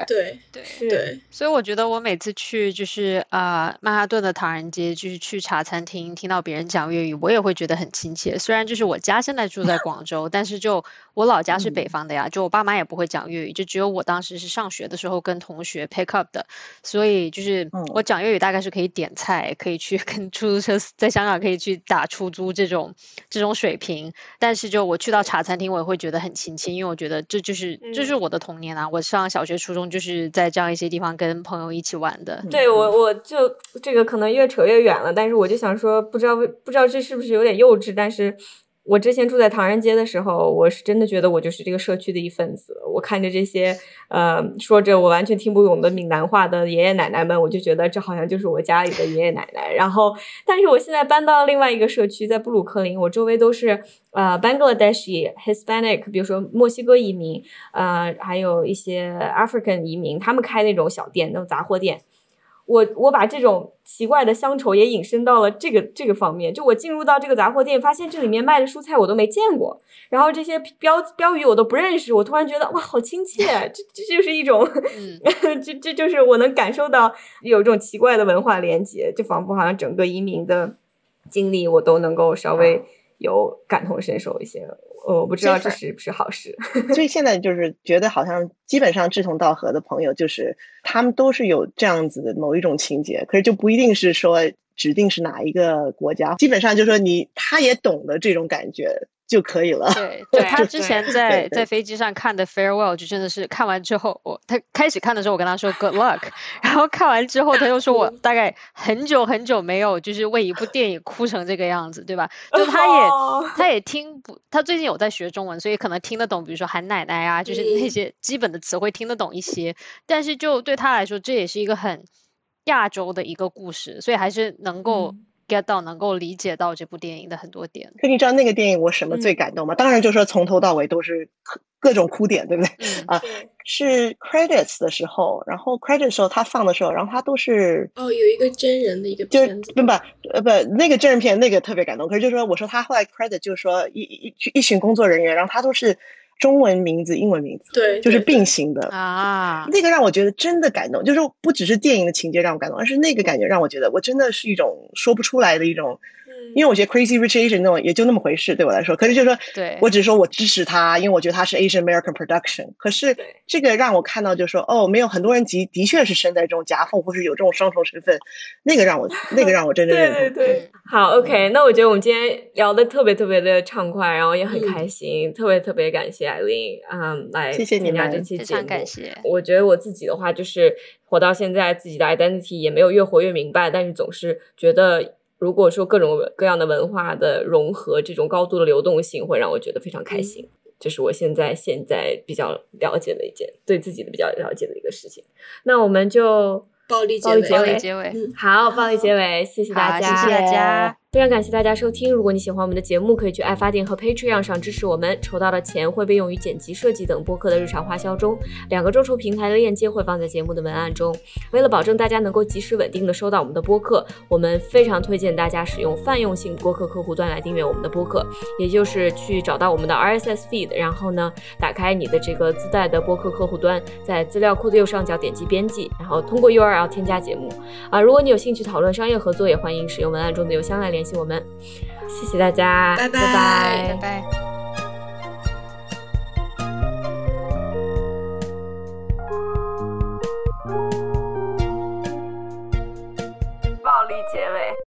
对对对，所以我觉得我每次去就是呃曼哈顿的唐人街，就是去茶餐厅听到别人讲粤语，我也会觉得很亲切。虽然就是我家现在住在广州，但是就我老家是北方的呀，就我爸妈也不会讲粤语，就只有我当时是上学的时候跟同学 pick up 的，所以就是我讲粤语大概是可以点菜，可以去 *laughs* 跟出租车在香港可以去打出租这种这种水平。但是就我去到茶餐厅，我也会觉得很亲切，因为我觉得这就是这是我的童年啊，我上小学。初中就是在这样一些地方跟朋友一起玩的。对我，我就这个可能越扯越远了，但是我就想说，不知道不知道这是不是有点幼稚，但是。我之前住在唐人街的时候，我是真的觉得我就是这个社区的一份子。我看着这些，呃，说着我完全听不懂的闽南话的爷爷奶奶们，我就觉得这好像就是我家里的爷爷奶奶。然后，但是我现在搬到另外一个社区，在布鲁克林，我周围都是呃 Bangladeshi Hispanic，比如说墨西哥移民，呃，还有一些 African 移民，他们开那种小店，那种杂货店。我我把这种奇怪的乡愁也引申到了这个这个方面，就我进入到这个杂货店，发现这里面卖的蔬菜我都没见过，然后这些标标语我都不认识，我突然觉得哇，好亲切，这这就是一种，*laughs* 这这就是我能感受到有一种奇怪的文化连接，就仿佛好像整个移民的经历我都能够稍微有感同身受一些。我不知道这是不是好事，*laughs* 所以现在就是觉得好像基本上志同道合的朋友，就是他们都是有这样子的某一种情节，可是就不一定是说指定是哪一个国家，基本上就是说你他也懂得这种感觉。就可以了。对，*laughs* 就他之前在在飞机上看的 farewell 就真的是看完之后，我他开始看的时候我跟他说 good luck，*laughs* 然后看完之后他又说我大概很久很久没有就是为一部电影哭成这个样子，对吧？就他也他也听不，他最近有在学中文，所以可能听得懂，比如说喊奶奶啊，就是那些基本的词汇听得懂一些。但是就对他来说，这也是一个很亚洲的一个故事，所以还是能够。Get 到能够理解到这部电影的很多点。可你知道那个电影我什么最感动吗？当然就是说从头到尾都是各种哭点，对不对？啊，是 credits 的时候，然后 credits 时候他放的时候，然后他都是哦，有一个真人的一个片子，不不呃不那个真人片那个特别感动。可是就是说，我说他后来 credit 就是说一一一群工作人员，然后他都是。中文名字、英文名字，对，就是并行的啊。那个让我觉得真的感动，就是不只是电影的情节让我感动，而是那个感觉让我觉得我真的是一种说不出来的一种。因为我觉得 Crazy Rich Asian 那种也就那么回事，对我来说。可是就是说，对我只是说我支持他，因为我觉得他是 Asian American production。可是这个让我看到，就是说，哦，没有很多人的的确是身在这种夹缝，或是有这种双重身份。那个让我，那个让我真正认同。对对对，好，OK。那我觉得我们今天聊的特别特别的畅快，然后也很开心，特别特别感谢艾琳，嗯，来谢谢你们这期节目。感谢。我觉得我自己的话，就是活到现在，自己的 identity 也没有越活越明白，但是总是觉得。如果说各种各样的文化的融合，这种高度的流动性会让我觉得非常开心，这是我现在现在比较了解的一件对自己的比较了解的一个事情。那我们就暴力结尾，暴力结尾，好，暴力结尾，谢谢大家，谢谢大家。非常感谢大家收听。如果你喜欢我们的节目，可以去爱发电和 Patreon 上支持我们。筹到的钱会被用于剪辑、设计等播客的日常花销中。两个众筹平台的链接会放在节目的文案中。为了保证大家能够及时稳定的收到我们的播客，我们非常推荐大家使用泛用性播客客户端来订阅我们的播客，也就是去找到我们的 RSS feed，然后呢，打开你的这个自带的播客客户端，在资料库的右上角点击编辑，然后通过 URL 添加节目。啊，如果你有兴趣讨论商业合作，也欢迎使用文案中的邮箱来联联系我们，谢谢大家，拜拜拜拜。暴力结尾。